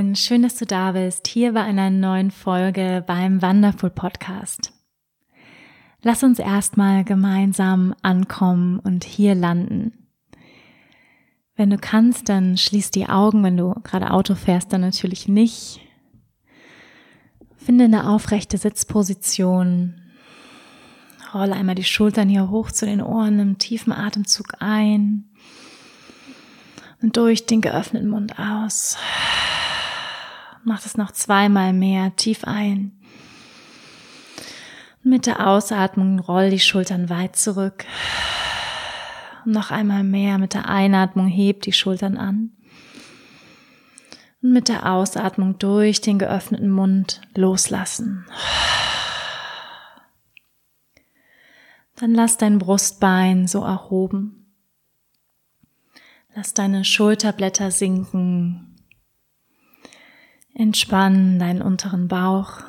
Und schön, dass du da bist, hier bei einer neuen Folge beim Wonderful Podcast. Lass uns erstmal gemeinsam ankommen und hier landen. Wenn du kannst, dann schließ die Augen, wenn du gerade Auto fährst, dann natürlich nicht. Finde eine aufrechte Sitzposition. Rolle einmal die Schultern hier hoch zu den Ohren, im tiefen Atemzug ein und durch den geöffneten Mund aus. Mach das noch zweimal mehr tief ein. mit der Ausatmung roll die Schultern weit zurück. Und noch einmal mehr mit der Einatmung heb die Schultern an. Und mit der Ausatmung durch den geöffneten Mund loslassen. Dann lass dein Brustbein so erhoben. Lass deine Schulterblätter sinken. Entspann deinen unteren Bauch.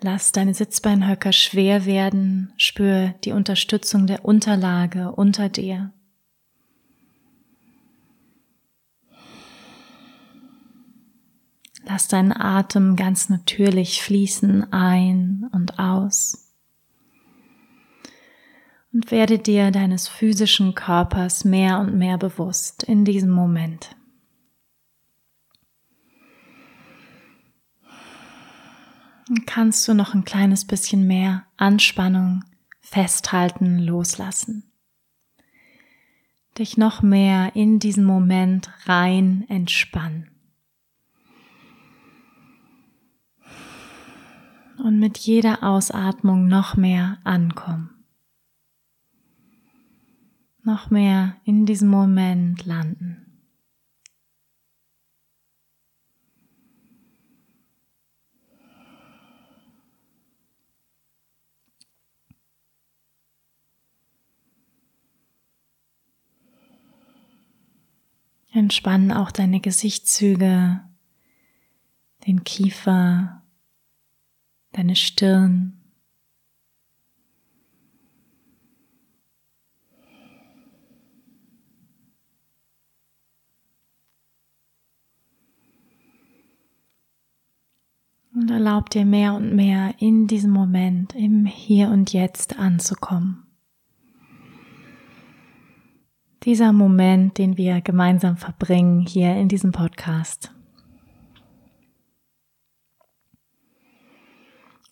Lass deine Sitzbeinhöcker schwer werden. Spür die Unterstützung der Unterlage unter dir. Lass deinen Atem ganz natürlich fließen ein und aus und werde dir deines physischen Körpers mehr und mehr bewusst in diesem Moment. Kannst du noch ein kleines bisschen mehr Anspannung festhalten, loslassen. Dich noch mehr in diesen Moment rein entspannen. Und mit jeder Ausatmung noch mehr ankommen noch mehr in diesem Moment landen. Entspannen auch deine Gesichtszüge, den Kiefer, deine Stirn. Und erlaub dir mehr und mehr in diesem Moment, im Hier und Jetzt anzukommen. Dieser Moment, den wir gemeinsam verbringen hier in diesem Podcast.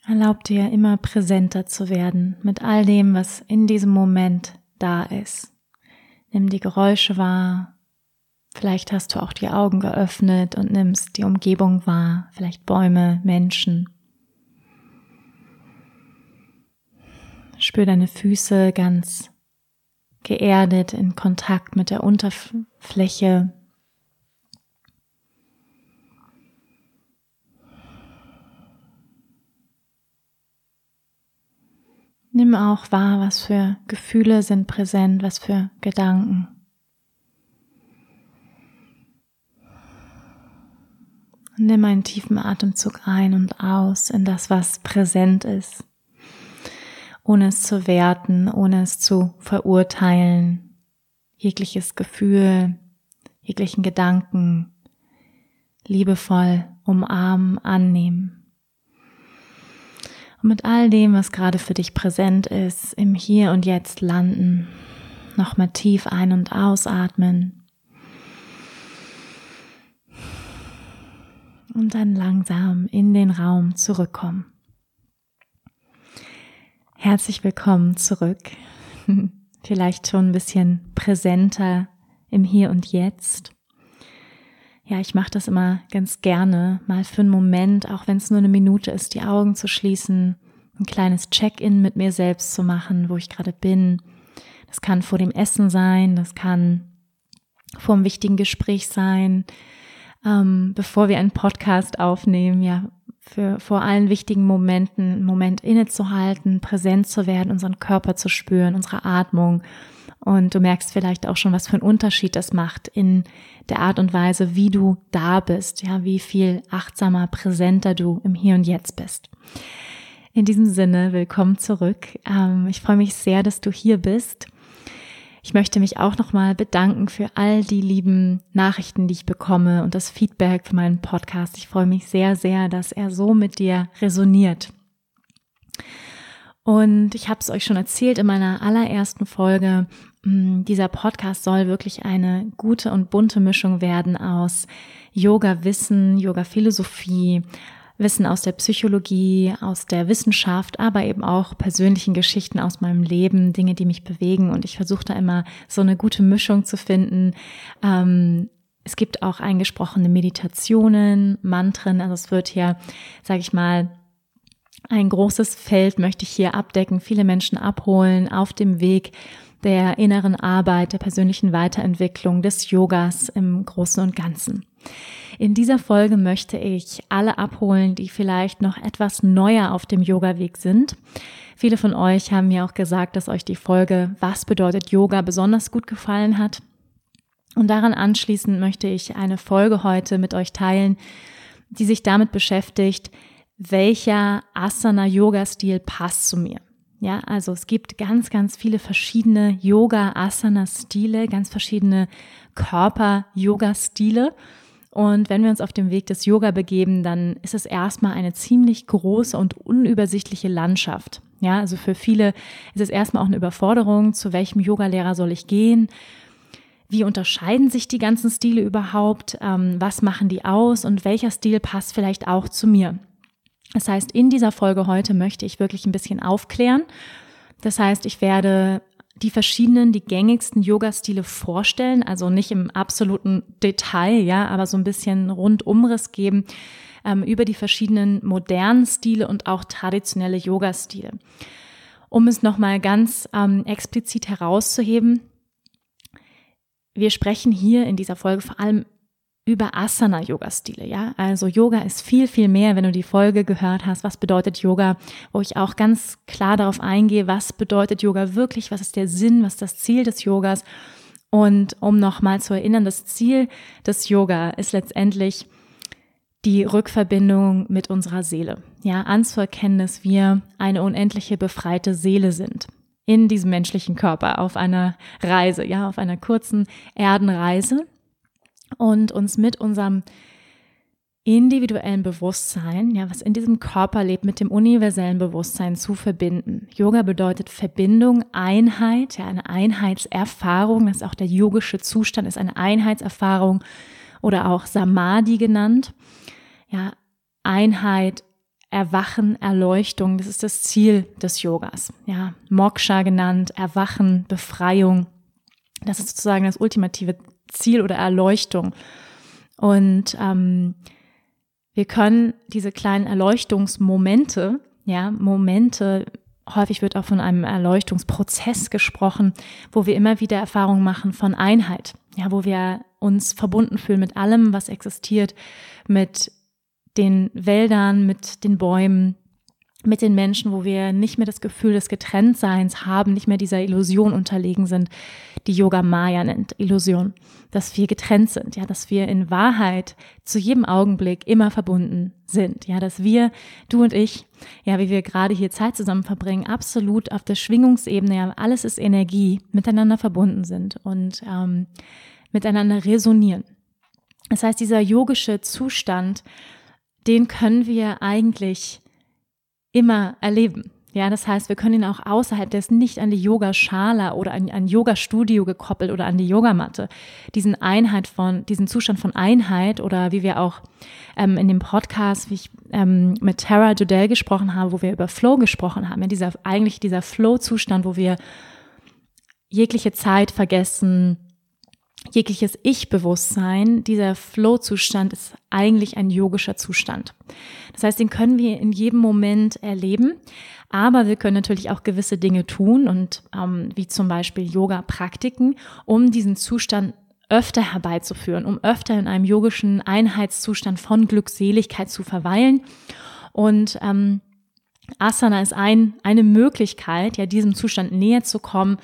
Erlaub dir immer präsenter zu werden mit all dem, was in diesem Moment da ist. Nimm die Geräusche wahr, Vielleicht hast du auch die Augen geöffnet und nimmst die Umgebung wahr, vielleicht Bäume, Menschen. Spür deine Füße ganz geerdet in Kontakt mit der Unterfläche. Nimm auch wahr, was für Gefühle sind präsent, was für Gedanken. Nimm einen tiefen Atemzug ein und aus in das, was präsent ist, ohne es zu werten, ohne es zu verurteilen. Jegliches Gefühl, jeglichen Gedanken liebevoll umarmen, annehmen. Und mit all dem, was gerade für dich präsent ist, im Hier und Jetzt landen, nochmal tief ein- und ausatmen und dann langsam in den Raum zurückkommen. Herzlich willkommen zurück. Vielleicht schon ein bisschen präsenter im Hier und Jetzt. Ja, ich mache das immer ganz gerne, mal für einen Moment, auch wenn es nur eine Minute ist, die Augen zu schließen, ein kleines Check-in mit mir selbst zu machen, wo ich gerade bin. Das kann vor dem Essen sein, das kann vor einem wichtigen Gespräch sein, ähm, bevor wir einen Podcast aufnehmen, ja, für vor allen wichtigen Momenten, einen Moment innezuhalten, präsent zu werden, unseren Körper zu spüren, unsere Atmung. Und du merkst vielleicht auch schon, was für einen Unterschied das macht in der Art und Weise, wie du da bist, ja, wie viel achtsamer, präsenter du im Hier und Jetzt bist. In diesem Sinne, willkommen zurück. Ähm, ich freue mich sehr, dass du hier bist. Ich möchte mich auch nochmal bedanken für all die lieben Nachrichten, die ich bekomme und das Feedback für meinen Podcast. Ich freue mich sehr, sehr, dass er so mit dir resoniert. Und ich habe es euch schon erzählt in meiner allerersten Folge. Mm, dieser Podcast soll wirklich eine gute und bunte Mischung werden aus Yoga-Wissen, Yoga-Philosophie, Wissen aus der Psychologie, aus der Wissenschaft, aber eben auch persönlichen Geschichten aus meinem Leben, Dinge, die mich bewegen. Und ich versuche da immer so eine gute Mischung zu finden. Ähm, es gibt auch eingesprochene Meditationen, Mantren. Also es wird hier, sage ich mal, ein großes Feld möchte ich hier abdecken, viele Menschen abholen auf dem Weg der inneren Arbeit, der persönlichen Weiterentwicklung, des Yogas im Großen und Ganzen. In dieser Folge möchte ich alle abholen, die vielleicht noch etwas neuer auf dem Yoga-Weg sind. Viele von euch haben mir auch gesagt, dass euch die Folge Was bedeutet Yoga besonders gut gefallen hat. Und daran anschließend möchte ich eine Folge heute mit euch teilen, die sich damit beschäftigt, welcher Asana-Yoga-Stil passt zu mir. Ja, also es gibt ganz, ganz viele verschiedene Yoga-Asana-Stile, ganz verschiedene Körper-Yoga-Stile. Und wenn wir uns auf dem Weg des Yoga begeben, dann ist es erstmal eine ziemlich große und unübersichtliche Landschaft. Ja, also für viele ist es erstmal auch eine Überforderung, zu welchem Yogalehrer soll ich gehen? Wie unterscheiden sich die ganzen Stile überhaupt? Ähm, was machen die aus? Und welcher Stil passt vielleicht auch zu mir? Das heißt, in dieser Folge heute möchte ich wirklich ein bisschen aufklären. Das heißt, ich werde die verschiedenen, die gängigsten Yoga-Stile vorstellen, also nicht im absoluten Detail, ja, aber so ein bisschen Rundumriss geben ähm, über die verschiedenen modernen Stile und auch traditionelle Yoga-Stile. Um es nochmal ganz ähm, explizit herauszuheben, wir sprechen hier in dieser Folge vor allem über Asana-Yoga-Stile, ja. Also Yoga ist viel, viel mehr, wenn du die Folge gehört hast, was bedeutet Yoga, wo ich auch ganz klar darauf eingehe, was bedeutet Yoga wirklich, was ist der Sinn, was ist das Ziel des Yogas. Und um nochmal zu erinnern, das Ziel des Yoga ist letztendlich die Rückverbindung mit unserer Seele. Ja, anzuerkennen, dass wir eine unendliche befreite Seele sind in diesem menschlichen Körper auf einer Reise, ja, auf einer kurzen Erdenreise und uns mit unserem individuellen Bewusstsein, ja, was in diesem Körper lebt, mit dem universellen Bewusstsein zu verbinden. Yoga bedeutet Verbindung, Einheit, ja, eine Einheitserfahrung, das ist auch der yogische Zustand, ist eine Einheitserfahrung oder auch Samadhi genannt. Ja, Einheit, Erwachen, Erleuchtung, das ist das Ziel des Yogas. Ja, Moksha genannt, Erwachen, Befreiung. Das ist sozusagen das ultimative Ziel oder Erleuchtung. Und ähm, wir können diese kleinen Erleuchtungsmomente, ja, Momente, häufig wird auch von einem Erleuchtungsprozess gesprochen, wo wir immer wieder Erfahrungen machen von Einheit, ja, wo wir uns verbunden fühlen mit allem, was existiert, mit den Wäldern, mit den Bäumen, mit den Menschen, wo wir nicht mehr das Gefühl des Getrenntseins haben, nicht mehr dieser Illusion unterlegen sind, die Yoga Maya nennt, Illusion, dass wir getrennt sind, ja, dass wir in Wahrheit zu jedem Augenblick immer verbunden sind, ja, dass wir, du und ich, ja, wie wir gerade hier Zeit zusammen verbringen, absolut auf der Schwingungsebene, ja, alles ist Energie, miteinander verbunden sind und ähm, miteinander resonieren. Das heißt, dieser yogische Zustand, den können wir eigentlich immer erleben. Ja, das heißt, wir können ihn auch außerhalb, der ist nicht an die Yoga-Schala oder an ein Yoga-Studio gekoppelt oder an die Yogamatte. Diesen Einheit von, diesen Zustand von Einheit oder wie wir auch ähm, in dem Podcast, wie ich ähm, mit Tara Jodell gesprochen habe, wo wir über Flow gesprochen haben, ja, dieser, eigentlich dieser Flow-Zustand, wo wir jegliche Zeit vergessen, jegliches Ich-Bewusstsein, dieser Flow-Zustand ist eigentlich ein yogischer Zustand. Das heißt, den können wir in jedem Moment erleben, aber wir können natürlich auch gewisse Dinge tun und ähm, wie zum Beispiel Yoga-Praktiken, um diesen Zustand öfter herbeizuführen, um öfter in einem yogischen Einheitszustand von Glückseligkeit zu verweilen. Und ähm, Asana ist ein, eine Möglichkeit, ja, diesem Zustand näher zu kommen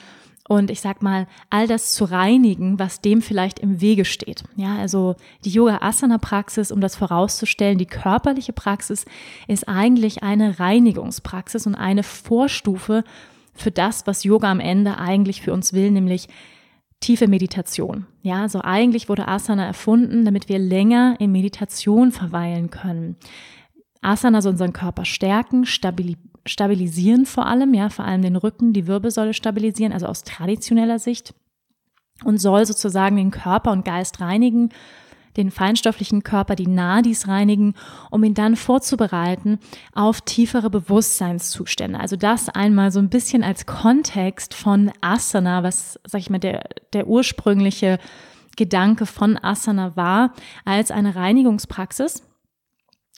und ich sag mal, all das zu reinigen, was dem vielleicht im Wege steht. Ja, also die Yoga-Asana-Praxis, um das vorauszustellen, die körperliche Praxis ist eigentlich eine Reinigungspraxis und eine Vorstufe für das, was Yoga am Ende eigentlich für uns will, nämlich tiefe Meditation. Ja, also eigentlich wurde Asana erfunden, damit wir länger in Meditation verweilen können. Asana soll unseren Körper stärken, stabilisieren vor allem, ja, vor allem den Rücken, die Wirbelsäule stabilisieren, also aus traditioneller Sicht und soll sozusagen den Körper und Geist reinigen, den feinstofflichen Körper, die Nadis reinigen, um ihn dann vorzubereiten auf tiefere Bewusstseinszustände. Also das einmal so ein bisschen als Kontext von Asana, was, sag ich mal, der, der ursprüngliche Gedanke von Asana war, als eine Reinigungspraxis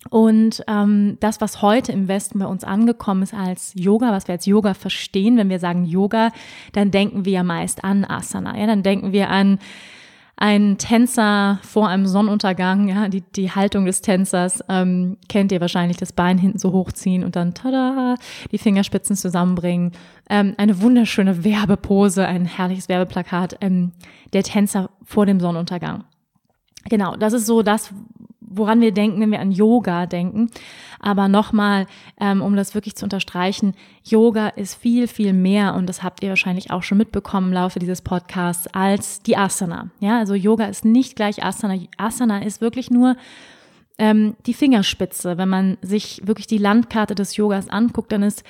und ähm, das, was heute im Westen bei uns angekommen ist als Yoga, was wir als Yoga verstehen, wenn wir sagen Yoga, dann denken wir ja meist an Asana. Ja, dann denken wir an einen Tänzer vor einem Sonnenuntergang, ja, die, die Haltung des Tänzers, ähm, kennt ihr wahrscheinlich, das Bein hinten so hochziehen und dann tada, die Fingerspitzen zusammenbringen. Ähm, eine wunderschöne Werbepose, ein herrliches Werbeplakat, ähm, der Tänzer vor dem Sonnenuntergang. Genau, das ist so das, woran wir denken, wenn wir an Yoga denken. Aber nochmal, ähm, um das wirklich zu unterstreichen, Yoga ist viel, viel mehr und das habt ihr wahrscheinlich auch schon mitbekommen im Laufe dieses Podcasts als die Asana. Ja, also Yoga ist nicht gleich Asana. Asana ist wirklich nur ähm, die Fingerspitze. Wenn man sich wirklich die Landkarte des Yogas anguckt, dann ist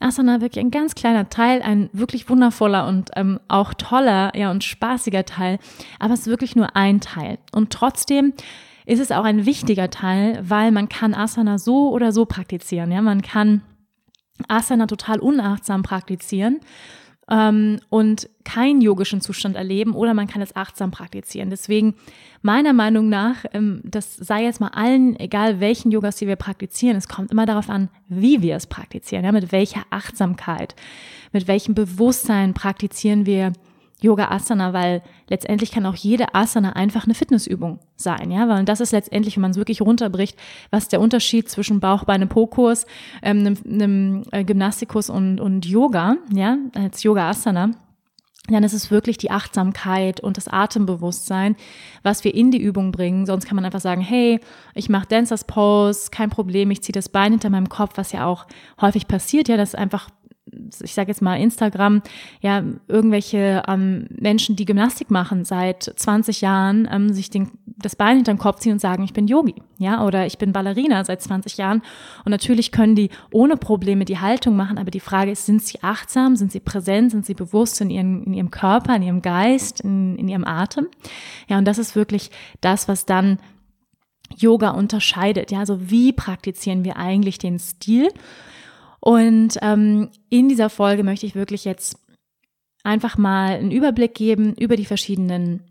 Asana wirklich ein ganz kleiner Teil, ein wirklich wundervoller und ähm, auch toller, ja, und spaßiger Teil. Aber es ist wirklich nur ein Teil. Und trotzdem ist es auch ein wichtiger Teil, weil man kann Asana so oder so praktizieren. Ja, man kann Asana total unachtsam praktizieren ähm, und keinen yogischen Zustand erleben oder man kann es achtsam praktizieren. Deswegen meiner Meinung nach, ähm, das sei jetzt mal allen, egal welchen Yogas, die wir praktizieren, es kommt immer darauf an, wie wir es praktizieren, ja, mit welcher Achtsamkeit, mit welchem Bewusstsein praktizieren wir Yoga Asana, weil letztendlich kann auch jede Asana einfach eine Fitnessübung sein, ja, weil das ist letztendlich, wenn man es wirklich runterbricht, was der Unterschied zwischen Bauch, Beine, Po-Kurs, ähm, einem, einem äh, Gymnastikus und, und Yoga, ja, als Yoga Asana, dann ist es wirklich die Achtsamkeit und das Atembewusstsein, was wir in die Übung bringen. Sonst kann man einfach sagen, hey, ich mache Dancers Pose, kein Problem, ich ziehe das Bein hinter meinem Kopf, was ja auch häufig passiert, ja, dass einfach ich sage jetzt mal Instagram, ja, irgendwelche ähm, Menschen, die Gymnastik machen seit 20 Jahren, ähm, sich den, das Bein hinterm Kopf ziehen und sagen, ich bin Yogi, ja, oder ich bin Ballerina seit 20 Jahren. Und natürlich können die ohne Probleme die Haltung machen, aber die Frage ist, sind sie achtsam, sind sie präsent, sind sie bewusst in, ihren, in ihrem Körper, in ihrem Geist, in, in ihrem Atem? Ja, und das ist wirklich das, was dann Yoga unterscheidet. Ja, also wie praktizieren wir eigentlich den Stil? Und ähm, in dieser Folge möchte ich wirklich jetzt einfach mal einen Überblick geben über die verschiedenen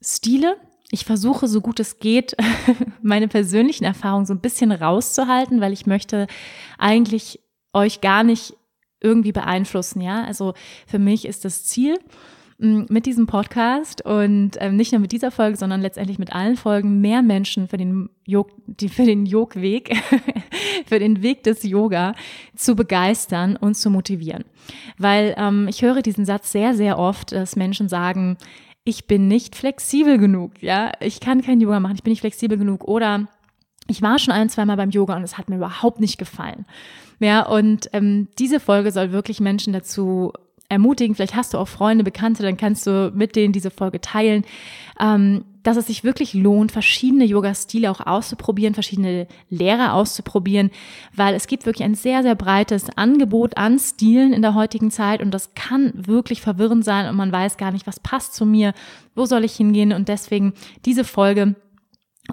Stile. Ich versuche, so gut es geht, meine persönlichen Erfahrungen so ein bisschen rauszuhalten, weil ich möchte eigentlich euch gar nicht irgendwie beeinflussen, ja. Also für mich ist das Ziel, mit diesem Podcast und ähm, nicht nur mit dieser Folge, sondern letztendlich mit allen Folgen mehr Menschen für den Jog, die, für den Jogweg, für den Weg des Yoga zu begeistern und zu motivieren. Weil ähm, ich höre diesen Satz sehr, sehr oft, dass Menschen sagen, ich bin nicht flexibel genug, ja, ich kann kein Yoga machen, ich bin nicht flexibel genug oder ich war schon ein, zweimal beim Yoga und es hat mir überhaupt nicht gefallen. Ja, und ähm, diese Folge soll wirklich Menschen dazu ermutigen. Vielleicht hast du auch Freunde, Bekannte, dann kannst du mit denen diese Folge teilen, ähm, dass es sich wirklich lohnt, verschiedene Yoga-Stile auch auszuprobieren, verschiedene Lehrer auszuprobieren, weil es gibt wirklich ein sehr, sehr breites Angebot an Stilen in der heutigen Zeit und das kann wirklich verwirrend sein und man weiß gar nicht, was passt zu mir, wo soll ich hingehen und deswegen diese Folge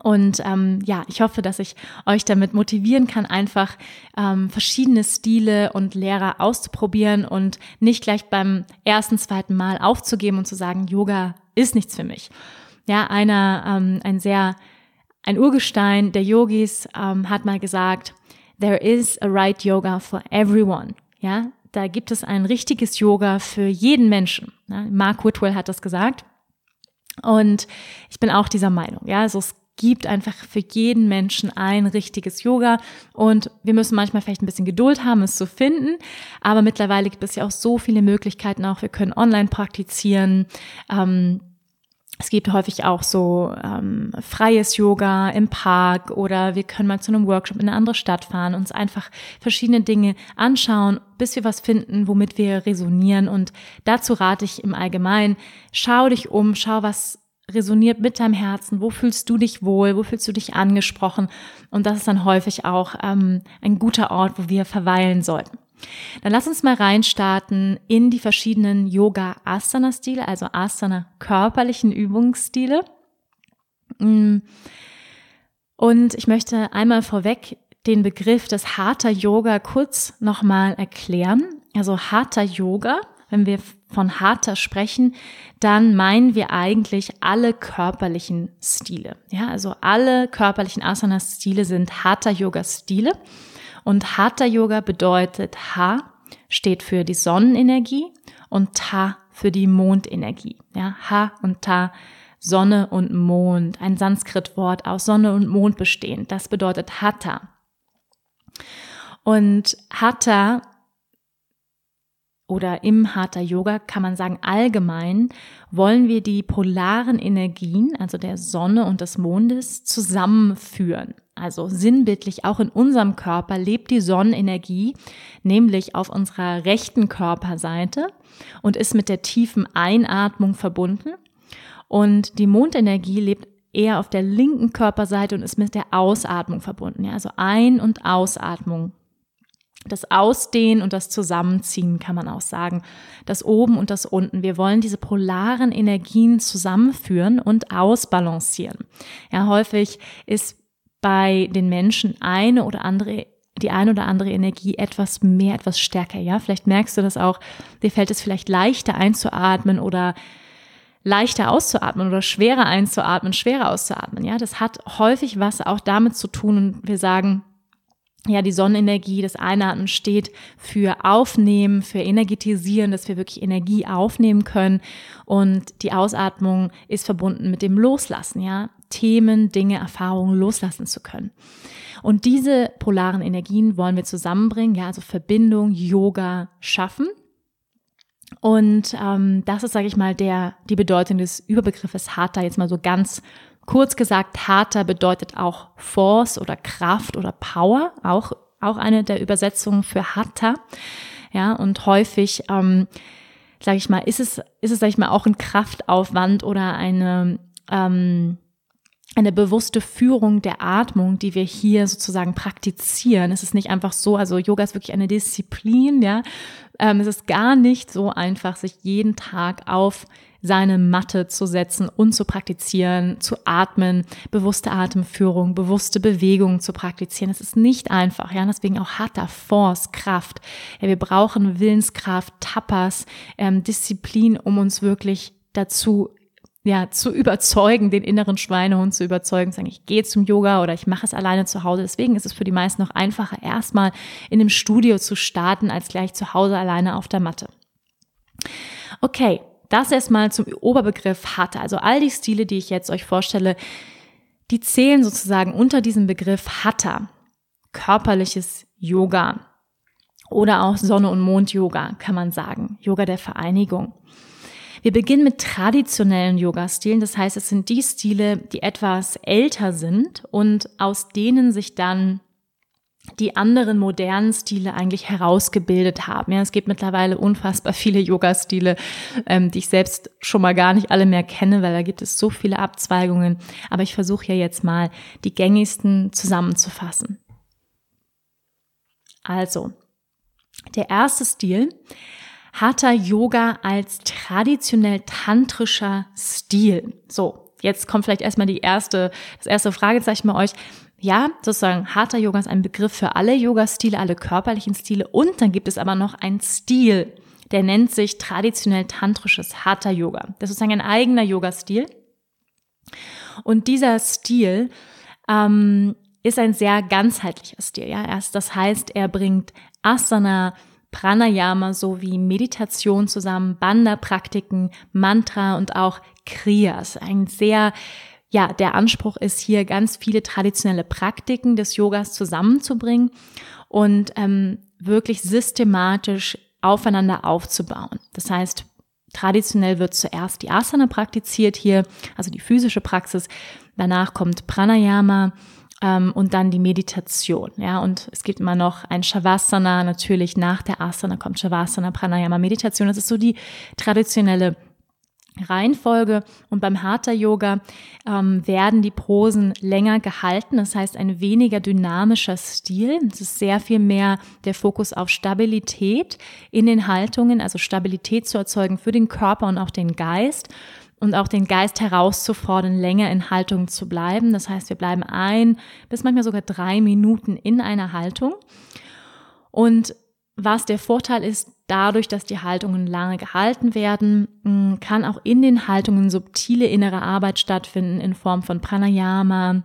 Und ähm, ja, ich hoffe, dass ich euch damit motivieren kann, einfach ähm, verschiedene Stile und Lehrer auszuprobieren und nicht gleich beim ersten, zweiten Mal aufzugeben und zu sagen, Yoga ist nichts für mich. Ja, einer, ähm, ein sehr, ein Urgestein der Yogis ähm, hat mal gesagt, there is a right yoga for everyone. Ja, da gibt es ein richtiges Yoga für jeden Menschen. Ja, Mark Whitwell hat das gesagt. Und ich bin auch dieser Meinung. Ja, also es gibt einfach für jeden Menschen ein richtiges Yoga und wir müssen manchmal vielleicht ein bisschen Geduld haben, es zu finden, aber mittlerweile gibt es ja auch so viele Möglichkeiten auch. Wir können online praktizieren. Ähm, es gibt häufig auch so ähm, freies Yoga im Park oder wir können mal zu einem Workshop in eine andere Stadt fahren, uns einfach verschiedene Dinge anschauen, bis wir was finden, womit wir resonieren. Und dazu rate ich im Allgemeinen, schau dich um, schau, was resoniert mit deinem Herzen, wo fühlst du dich wohl, wo fühlst du dich angesprochen. Und das ist dann häufig auch ähm, ein guter Ort, wo wir verweilen sollten. Dann lass uns mal reinstarten in die verschiedenen Yoga-Asana-Stile, also Asana körperlichen Übungsstile. Mm. Und ich möchte einmal vorweg den Begriff des Hatha Yoga kurz nochmal erklären. Also Hatha Yoga wenn wir von Hatha sprechen, dann meinen wir eigentlich alle körperlichen Stile. Ja, also alle körperlichen Asana-Stile sind Hatha-Yoga-Stile. Und Hatha-Yoga bedeutet Ha steht für die Sonnenenergie und Ta für die Mondenergie. Ja, Ha und Ta, Sonne und Mond, ein Sanskrit-Wort aus Sonne und Mond bestehend. Das bedeutet Hatha. Und Hatha oder im Hatha Yoga kann man sagen, allgemein wollen wir die polaren Energien, also der Sonne und des Mondes, zusammenführen. Also sinnbildlich auch in unserem Körper lebt die Sonnenenergie, nämlich auf unserer rechten Körperseite und ist mit der tiefen Einatmung verbunden. Und die Mondenergie lebt eher auf der linken Körperseite und ist mit der Ausatmung verbunden. Ja, also Ein- und Ausatmung das Ausdehnen und das Zusammenziehen kann man auch sagen. Das Oben und das Unten. Wir wollen diese polaren Energien zusammenführen und ausbalancieren. Ja, häufig ist bei den Menschen eine oder andere die eine oder andere Energie etwas mehr, etwas stärker, ja. Vielleicht merkst du das auch, dir fällt es vielleicht leichter einzuatmen oder leichter auszuatmen oder schwerer einzuatmen, schwerer auszuatmen, ja. Das hat häufig was auch damit zu tun und wir sagen, ja, die Sonnenenergie, das Einatmen steht für Aufnehmen, für Energetisieren, dass wir wirklich Energie aufnehmen können. Und die Ausatmung ist verbunden mit dem Loslassen, ja, Themen, Dinge, Erfahrungen loslassen zu können. Und diese polaren Energien wollen wir zusammenbringen, ja, also Verbindung, Yoga schaffen. Und ähm, das ist, sage ich mal, der die Bedeutung des Überbegriffes Hatha jetzt mal so ganz Kurz gesagt, Hatha bedeutet auch Force oder Kraft oder Power, auch, auch eine der Übersetzungen für Hatha. Ja, und häufig, ähm, sage ich mal, ist es, ist es, sage ich mal, auch ein Kraftaufwand oder eine, ähm, eine bewusste Führung der Atmung, die wir hier sozusagen praktizieren. Es ist nicht einfach so, also Yoga ist wirklich eine Disziplin, ja. Ähm, es ist gar nicht so einfach, sich jeden Tag auf seine Matte zu setzen und zu praktizieren, zu atmen, bewusste Atemführung, bewusste Bewegung zu praktizieren. Es ist nicht einfach, ja, deswegen auch harter Force, Kraft. Ja, wir brauchen Willenskraft, Tapas, ähm, Disziplin, um uns wirklich dazu ja, zu überzeugen, den inneren Schweinehund zu überzeugen, zu sagen, ich gehe zum Yoga oder ich mache es alleine zu Hause. Deswegen ist es für die meisten noch einfacher, erstmal in einem Studio zu starten, als gleich zu Hause alleine auf der Matte. Okay, das erstmal zum Oberbegriff hatte. Also all die Stile, die ich jetzt euch vorstelle, die zählen sozusagen unter diesem Begriff Hatha. Körperliches Yoga oder auch Sonne- und Mond-Yoga kann man sagen. Yoga der Vereinigung. Wir beginnen mit traditionellen Yoga-Stilen. Das heißt, es sind die Stile, die etwas älter sind und aus denen sich dann die anderen modernen Stile eigentlich herausgebildet haben. Ja, es gibt mittlerweile unfassbar viele Yoga-Stile, ähm, die ich selbst schon mal gar nicht alle mehr kenne, weil da gibt es so viele Abzweigungen. Aber ich versuche ja jetzt mal die gängigsten zusammenzufassen. Also, der erste Stil, Hatha Yoga als traditionell tantrischer Stil. So, jetzt kommt vielleicht erstmal die erste, das erste Fragezeichen bei euch. Ja, sozusagen Hatha Yoga ist ein Begriff für alle Yoga-Stile, alle körperlichen Stile und dann gibt es aber noch einen Stil, der nennt sich traditionell tantrisches Hatha Yoga. Das ist sozusagen ein eigener Yoga-Stil. Und dieser Stil ähm, ist ein sehr ganzheitlicher Stil. Ja, das heißt, er bringt Asana, Pranayama sowie Meditation zusammen, Banda-Praktiken, Mantra und auch Kriyas. Ein sehr ja, der Anspruch ist hier ganz viele traditionelle Praktiken des Yogas zusammenzubringen und ähm, wirklich systematisch aufeinander aufzubauen. Das heißt, traditionell wird zuerst die Asana praktiziert hier, also die physische Praxis. Danach kommt Pranayama, ähm, und dann die Meditation. Ja, und es gibt immer noch ein Shavasana, natürlich nach der Asana kommt Shavasana, Pranayama, Meditation. Das ist so die traditionelle Reihenfolge und beim Hatha Yoga ähm, werden die Posen länger gehalten, das heißt ein weniger dynamischer Stil. Es ist sehr viel mehr der Fokus auf Stabilität in den Haltungen, also Stabilität zu erzeugen für den Körper und auch den Geist und auch den Geist herauszufordern, länger in Haltung zu bleiben. Das heißt, wir bleiben ein bis manchmal sogar drei Minuten in einer Haltung und was der Vorteil ist, dadurch, dass die Haltungen lange gehalten werden, mm, kann auch in den Haltungen subtile innere Arbeit stattfinden in Form von Pranayama,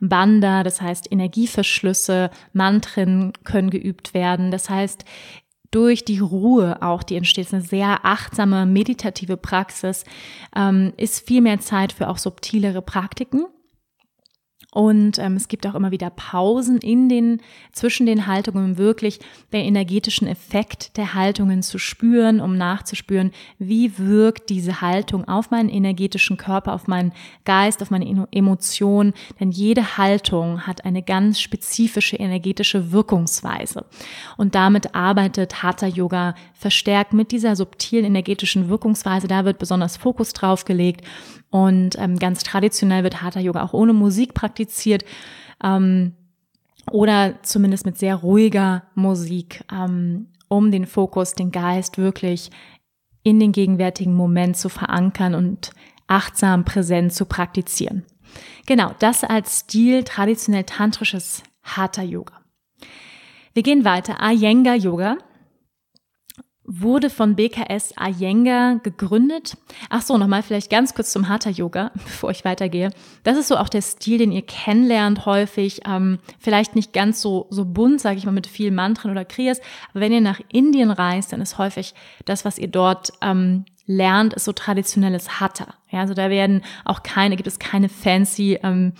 Banda, das heißt Energieverschlüsse, Mantren können geübt werden. Das heißt, durch die Ruhe auch, die entsteht, eine sehr achtsame, meditative Praxis, ähm, ist viel mehr Zeit für auch subtilere Praktiken. Und ähm, es gibt auch immer wieder Pausen in den, zwischen den Haltungen, um wirklich den energetischen Effekt der Haltungen zu spüren, um nachzuspüren, wie wirkt diese Haltung auf meinen energetischen Körper, auf meinen Geist, auf meine Emotionen. Denn jede Haltung hat eine ganz spezifische energetische Wirkungsweise. Und damit arbeitet Hatha Yoga verstärkt mit dieser subtilen energetischen Wirkungsweise. Da wird besonders Fokus drauf gelegt. Und ähm, ganz traditionell wird Hatha Yoga auch ohne Musik praktiziert. Ähm, oder zumindest mit sehr ruhiger Musik, ähm, um den Fokus, den Geist wirklich in den gegenwärtigen Moment zu verankern und achtsam präsent zu praktizieren. Genau, das als Stil traditionell tantrisches Hatha Yoga. Wir gehen weiter. Iyengar Yoga wurde von BKS Iyengar gegründet. Ach so, nochmal vielleicht ganz kurz zum Hatha Yoga, bevor ich weitergehe. Das ist so auch der Stil, den ihr kennenlernt häufig. Ähm, vielleicht nicht ganz so so bunt, sage ich mal, mit viel Mantren oder Kriyas. Aber wenn ihr nach Indien reist, dann ist häufig das, was ihr dort ähm, lernt, ist so traditionelles Hatha. Ja, also da werden auch keine, gibt es keine fancy ähm,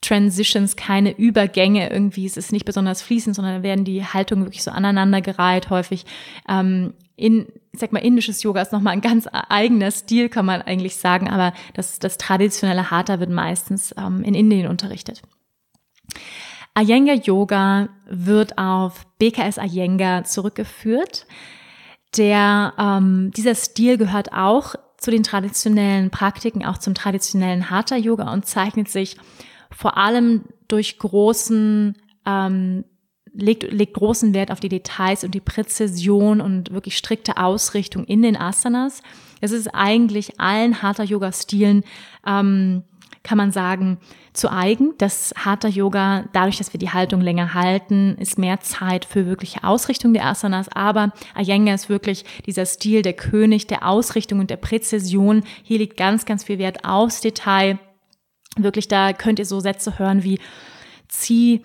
Transitions, keine Übergänge irgendwie. Es ist nicht besonders fließend, sondern werden die Haltungen wirklich so aneinandergereiht häufig. Ähm, in, ich sag mal, indisches Yoga ist nochmal ein ganz eigener Stil, kann man eigentlich sagen, aber das, das traditionelle Hatha wird meistens ähm, in Indien unterrichtet. Iyengar Yoga wird auf BKS Iyengar zurückgeführt. Der, ähm, dieser Stil gehört auch zu den traditionellen Praktiken, auch zum traditionellen Hatha Yoga und zeichnet sich vor allem durch großen, ähm, legt, legt großen Wert auf die Details und die Präzision und wirklich strikte Ausrichtung in den Asanas. Es ist eigentlich allen Hatha-Yoga-Stilen, ähm, kann man sagen, zu eigen. Das Hatha-Yoga, dadurch, dass wir die Haltung länger halten, ist mehr Zeit für wirkliche Ausrichtung der Asanas. Aber Iyengar ist wirklich dieser Stil der König der Ausrichtung und der Präzision. Hier liegt ganz, ganz viel Wert aufs Detail Wirklich, da könnt ihr so Sätze hören wie, zieh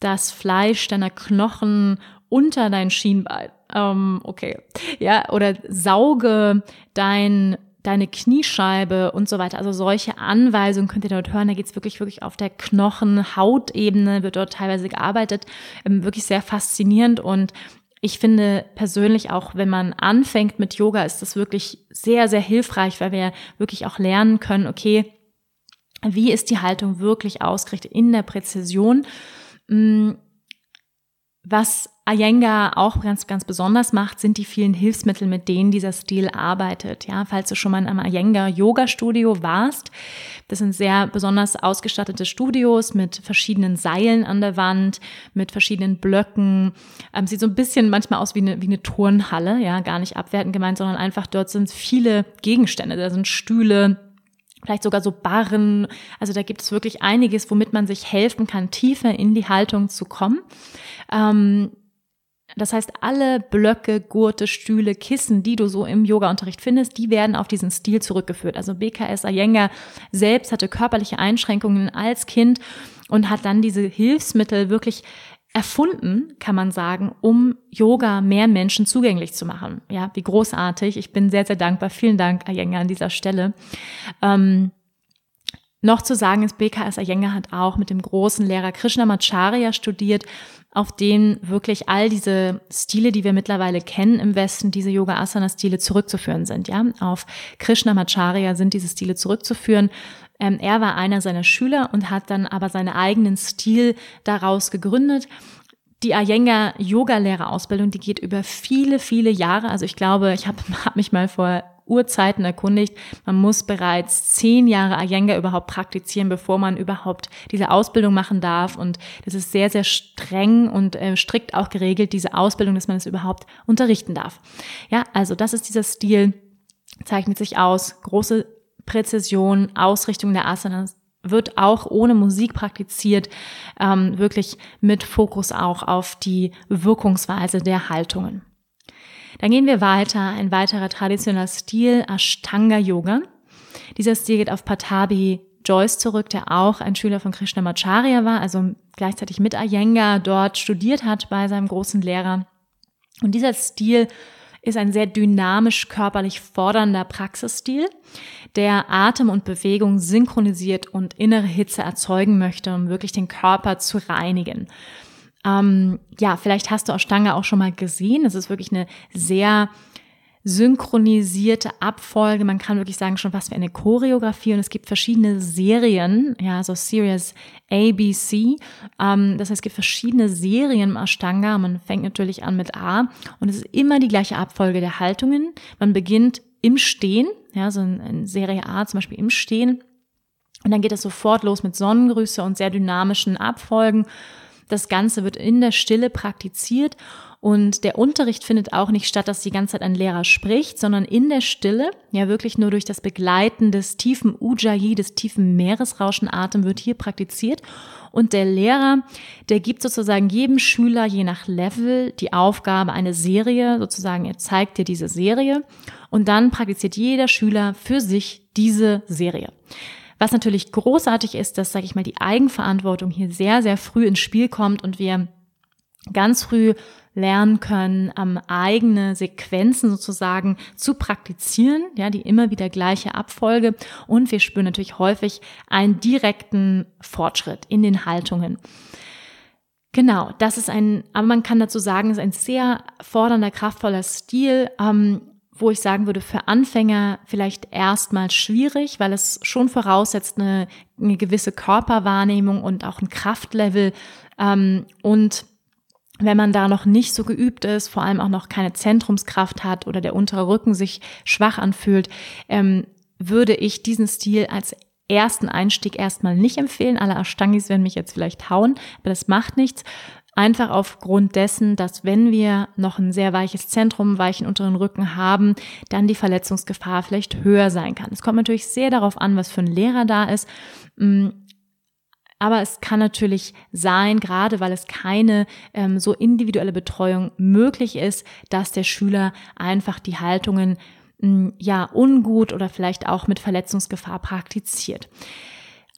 das Fleisch deiner Knochen unter dein Schienbein. Ähm, okay. Ja, oder sauge dein deine Kniescheibe und so weiter. Also solche Anweisungen könnt ihr dort hören. Da geht es wirklich, wirklich auf der Knochen-Hautebene, wird dort teilweise gearbeitet. Ähm, wirklich sehr faszinierend und ich finde persönlich auch, wenn man anfängt mit Yoga, ist das wirklich sehr, sehr hilfreich, weil wir wirklich auch lernen können, okay, wie ist die Haltung wirklich ausgerichtet in der Präzision? Mm, was Iyengar auch ganz, ganz besonders macht, sind die vielen Hilfsmittel, mit denen dieser Stil arbeitet. Ja, falls du schon mal in einem Iyengar Yoga Studio warst, das sind sehr besonders ausgestattete Studios mit verschiedenen Seilen an der Wand, mit verschiedenen Blöcken. Ähm, sieht so ein bisschen manchmal aus wie eine, wie eine Turnhalle, ja, gar nicht abwertend gemeint, sondern einfach dort sind viele Gegenstände. Da sind Stühle, vielleicht sogar so Barren. Also da gibt es wirklich einiges, womit man sich helfen kann, tiefer in die Haltung zu kommen. Ähm, das heißt, alle Blöcke, Gurte, Stühle, Kissen, die du so im Yoga-Unterricht findest, die werden auf diesen Stil zurückgeführt. Also BKS Iyengar selbst hatte körperliche Einschränkungen als Kind und hat dann diese Hilfsmittel wirklich erfunden, kann man sagen, um Yoga mehr Menschen zugänglich zu machen. Ja, wie großartig. Ich bin sehr, sehr dankbar. Vielen Dank, Iyengar, an dieser Stelle. Ähm, noch zu sagen ist, BKS Iyengar hat auch mit dem großen Lehrer Krishnamacharya studiert auf den wirklich all diese Stile, die wir mittlerweile kennen im Westen, diese Yoga-Asana-Stile zurückzuführen sind. Ja, auf Krishnamacharya sind diese Stile zurückzuführen. Ähm, er war einer seiner Schüler und hat dann aber seinen eigenen Stil daraus gegründet. Die Iyengar Yoga-Lehrerausbildung, die geht über viele, viele Jahre. Also ich glaube, ich habe hab mich mal vor Urzeiten erkundigt. Man muss bereits zehn Jahre Iyengar überhaupt praktizieren, bevor man überhaupt diese Ausbildung machen darf. Und das ist sehr, sehr streng und äh, strikt auch geregelt, diese Ausbildung, dass man es überhaupt unterrichten darf. Ja, also das ist dieser Stil, zeichnet sich aus, große Präzision, Ausrichtung der Asanas, wird auch ohne Musik praktiziert, ähm, wirklich mit Fokus auch auf die Wirkungsweise der Haltungen. Dann gehen wir weiter. Ein weiterer traditioneller Stil, Ashtanga Yoga. Dieser Stil geht auf Patabi Joyce zurück, der auch ein Schüler von Krishnamacharya war, also gleichzeitig mit Iyengar dort studiert hat bei seinem großen Lehrer. Und dieser Stil ist ein sehr dynamisch körperlich fordernder Praxisstil, der Atem und Bewegung synchronisiert und innere Hitze erzeugen möchte, um wirklich den Körper zu reinigen. Ähm, ja, vielleicht hast du Ashtanga auch schon mal gesehen. Es ist wirklich eine sehr synchronisierte Abfolge. Man kann wirklich sagen, schon was für eine Choreografie. Und es gibt verschiedene Serien, ja, so Series ABC. Ähm, das heißt, es gibt verschiedene Serien im Ashtanga. Man fängt natürlich an mit A. Und es ist immer die gleiche Abfolge der Haltungen. Man beginnt im Stehen, ja, so in Serie A zum Beispiel im Stehen. Und dann geht es sofort los mit Sonnengrüße und sehr dynamischen Abfolgen. Das Ganze wird in der Stille praktiziert und der Unterricht findet auch nicht statt, dass die ganze Zeit ein Lehrer spricht, sondern in der Stille, ja wirklich nur durch das Begleiten des tiefen Ujjayi, des tiefen Meeresrauschenatem wird hier praktiziert. Und der Lehrer, der gibt sozusagen jedem Schüler je nach Level die Aufgabe, eine Serie, sozusagen, er zeigt dir diese Serie und dann praktiziert jeder Schüler für sich diese Serie. Was natürlich großartig ist, dass, sage ich mal, die Eigenverantwortung hier sehr, sehr früh ins Spiel kommt und wir ganz früh lernen können, ähm, eigene Sequenzen sozusagen zu praktizieren, ja, die immer wieder gleiche Abfolge. Und wir spüren natürlich häufig einen direkten Fortschritt in den Haltungen. Genau, das ist ein, aber man kann dazu sagen, ist ein sehr fordernder, kraftvoller Stil. Ähm, wo ich sagen würde, für Anfänger vielleicht erstmal schwierig, weil es schon voraussetzt eine, eine gewisse Körperwahrnehmung und auch ein Kraftlevel. Ähm, und wenn man da noch nicht so geübt ist, vor allem auch noch keine Zentrumskraft hat oder der untere Rücken sich schwach anfühlt, ähm, würde ich diesen Stil als ersten Einstieg erstmal nicht empfehlen. Alle Ashtangis werden mich jetzt vielleicht hauen, aber das macht nichts. Einfach aufgrund dessen, dass wenn wir noch ein sehr weiches Zentrum, weichen unteren Rücken haben, dann die Verletzungsgefahr vielleicht höher sein kann. Es kommt natürlich sehr darauf an, was für ein Lehrer da ist. Aber es kann natürlich sein, gerade weil es keine ähm, so individuelle Betreuung möglich ist, dass der Schüler einfach die Haltungen mh, mm, ja ungut oder vielleicht auch mit Verletzungsgefahr praktiziert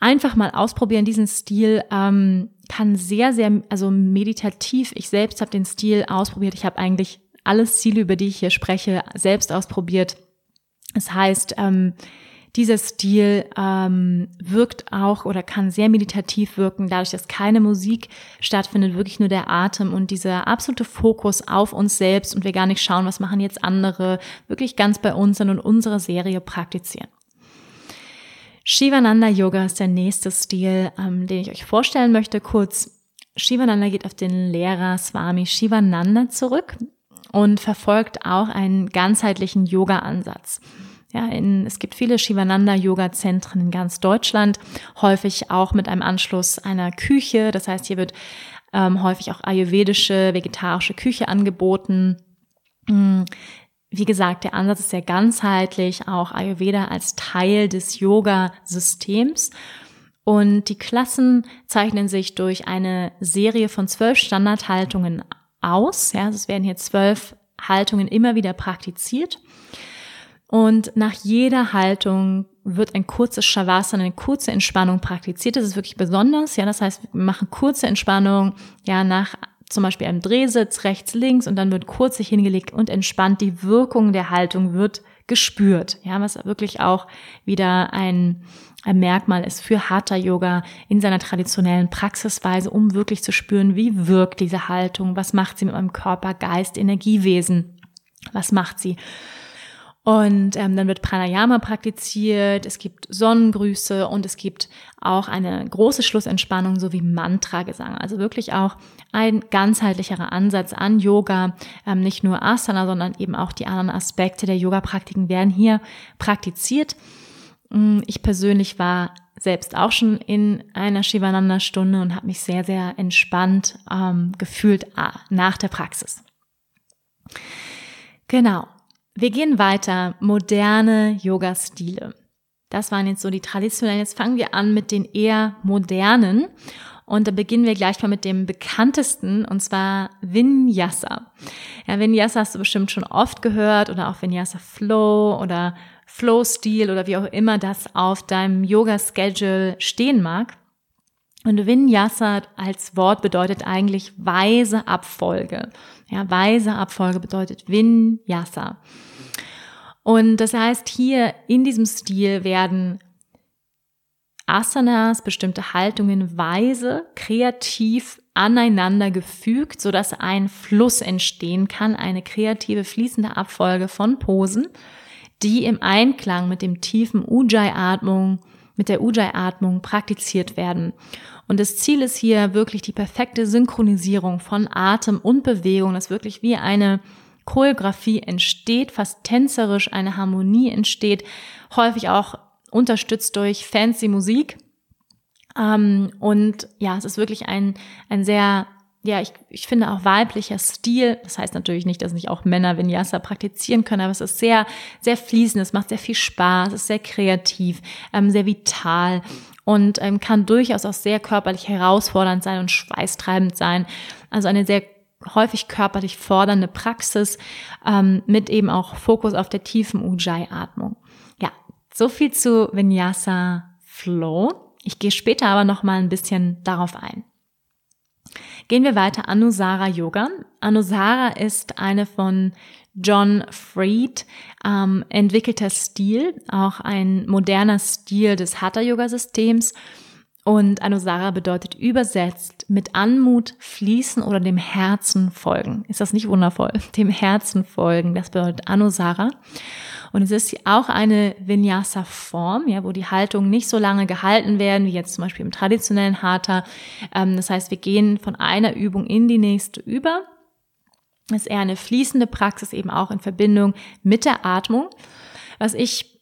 einfach mal ausprobieren, diesen Stil ähm, kann sehr, sehr, also meditativ. Ich selbst habe den Stil ausprobiert. Ich habe eigentlich alle Stile, über die ich hier spreche, selbst ausprobiert. Das heißt, ähm, dieser Stil ähm, wirkt auch oder kann sehr meditativ wirken, dadurch, dass keine Musik stattfindet, wirklich nur der Atem und dieser absolute Fokus auf uns selbst und wir gar nicht schauen, was machen jetzt andere, wirklich ganz bei uns sind und unsere Serie praktizieren. Shivananda Yoga ist der nächste Stil, ähm, den ich euch vorstellen möchte. Kurz, Shivananda geht auf den Lehrer Swami Shivananda zurück und verfolgt auch einen ganzheitlichen Yoga-Ansatz. Ja, in, es gibt viele Shivananda-Yoga-Zentren in ganz Deutschland, häufig auch mit einem Anschluss einer Küche. Das heißt, hier wird ähm, häufig auch ayurvedische, vegetarische Küche angeboten. Mm, wie gesagt, der Ansatz ist sehr ganzheitlich, auch Ayurveda als Teil des Yoga-Systems. Und die Klassen zeichnen sich durch eine Serie von zwölf Standardhaltungen aus. Ja, es werden hier zwölf Haltungen immer wieder praktiziert. Und nach jeder Haltung wird ein kurzes Shavasana, eine kurze Entspannung praktiziert. Das ist wirklich besonders. Ja, das heißt, wir machen kurze Entspannung, ja, nach zum Beispiel einem Drehsitz rechts, links und dann wird kurz sich hingelegt und entspannt. Die Wirkung der Haltung wird gespürt. Ja, was wirklich auch wieder ein, ein Merkmal ist für Hatha Yoga in seiner traditionellen Praxisweise, um wirklich zu spüren, wie wirkt diese Haltung, was macht sie mit meinem Körper, Geist, Energiewesen, was macht sie. Und ähm, dann wird Pranayama praktiziert, es gibt Sonnengrüße und es gibt auch eine große Schlussentspannung sowie Mantra-Gesang. Also wirklich auch ein ganzheitlicherer Ansatz an Yoga. Ähm, nicht nur Asana, sondern eben auch die anderen Aspekte der Yoga-Praktiken werden hier praktiziert. Mm, ich persönlich war selbst auch schon in einer Shivananda-Stunde und habe mich sehr, sehr entspannt ähm, gefühlt ah, nach der Praxis. Genau. Wir gehen weiter. Moderne Yoga-Stile. Das waren jetzt so die traditionellen. Jetzt fangen wir an mit den eher modernen. Und da beginnen wir gleich mal mit dem bekanntesten, und zwar Vinyasa. Ja, Vinyasa hast du bestimmt schon oft gehört oder auch Vinyasa Flow oder Flow-Stil oder wie auch immer das auf deinem Yoga-Schedule stehen mag. Und Vinyasa als Wort bedeutet eigentlich weise Abfolge. Ja, weise Abfolge bedeutet Vinyasa. Und das heißt, hier in diesem Stil werden Asanas, bestimmte Haltungen weise, kreativ aneinander gefügt, sodass ein Fluss entstehen kann, eine kreative fließende Abfolge von Posen, die im Einklang mit dem tiefen Ujjayi-Atmung, mit der Ujjayi-Atmung praktiziert werden. Und das Ziel ist hier wirklich die perfekte Synchronisierung von Atem und Bewegung, das wirklich wie eine Choreografie entsteht, fast tänzerisch eine Harmonie entsteht, häufig auch unterstützt durch fancy Musik. Ähm, und ja, es ist wirklich ein, ein sehr, ja, ich, ich finde auch weiblicher Stil. Das heißt natürlich nicht, dass nicht auch Männer Vinyasa praktizieren können, aber es ist sehr, sehr fließend, es macht sehr viel Spaß, es ist sehr kreativ, ähm, sehr vital und ähm, kann durchaus auch sehr körperlich herausfordernd sein und schweißtreibend sein. Also eine sehr häufig körperlich fordernde Praxis ähm, mit eben auch Fokus auf der tiefen Ujjayi-Atmung. Ja, so viel zu Vinyasa Flow. Ich gehe später aber noch mal ein bisschen darauf ein. Gehen wir weiter. Anusara Yoga. Anusara ist eine von John Fried ähm, entwickelter Stil, auch ein moderner Stil des Hatha Yoga Systems und Anusara bedeutet übersetzt mit Anmut fließen oder dem Herzen folgen. Ist das nicht wundervoll? Dem Herzen folgen, das bedeutet Anusara. Und es ist auch eine Vinyasa-Form, ja, wo die Haltungen nicht so lange gehalten werden, wie jetzt zum Beispiel im traditionellen Hatha. Ähm, das heißt, wir gehen von einer Übung in die nächste über. Das ist eher eine fließende Praxis, eben auch in Verbindung mit der Atmung. Was ich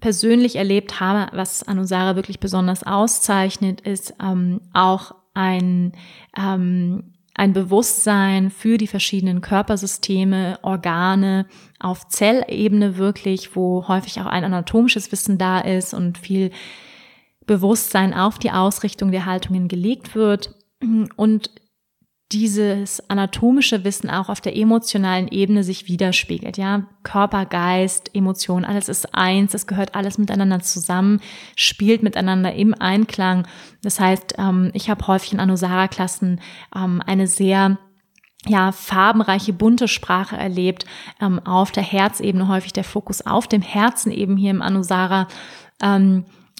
persönlich erlebt habe, was Anusara wirklich besonders auszeichnet, ist ähm, auch ein, ähm, ein Bewusstsein für die verschiedenen Körpersysteme, Organe auf Zellebene wirklich, wo häufig auch ein anatomisches Wissen da ist und viel Bewusstsein auf die Ausrichtung der Haltungen gelegt wird. Und dieses anatomische Wissen auch auf der emotionalen Ebene sich widerspiegelt. Ja, Körper, Geist, Emotion, alles ist eins, es gehört alles miteinander zusammen, spielt miteinander im Einklang. Das heißt, ähm, ich habe häufig in Anusara-Klassen ähm, eine sehr ja, farbenreiche, bunte Sprache erlebt, ähm, auf der Herzebene häufig der Fokus auf dem Herzen eben hier im Anusara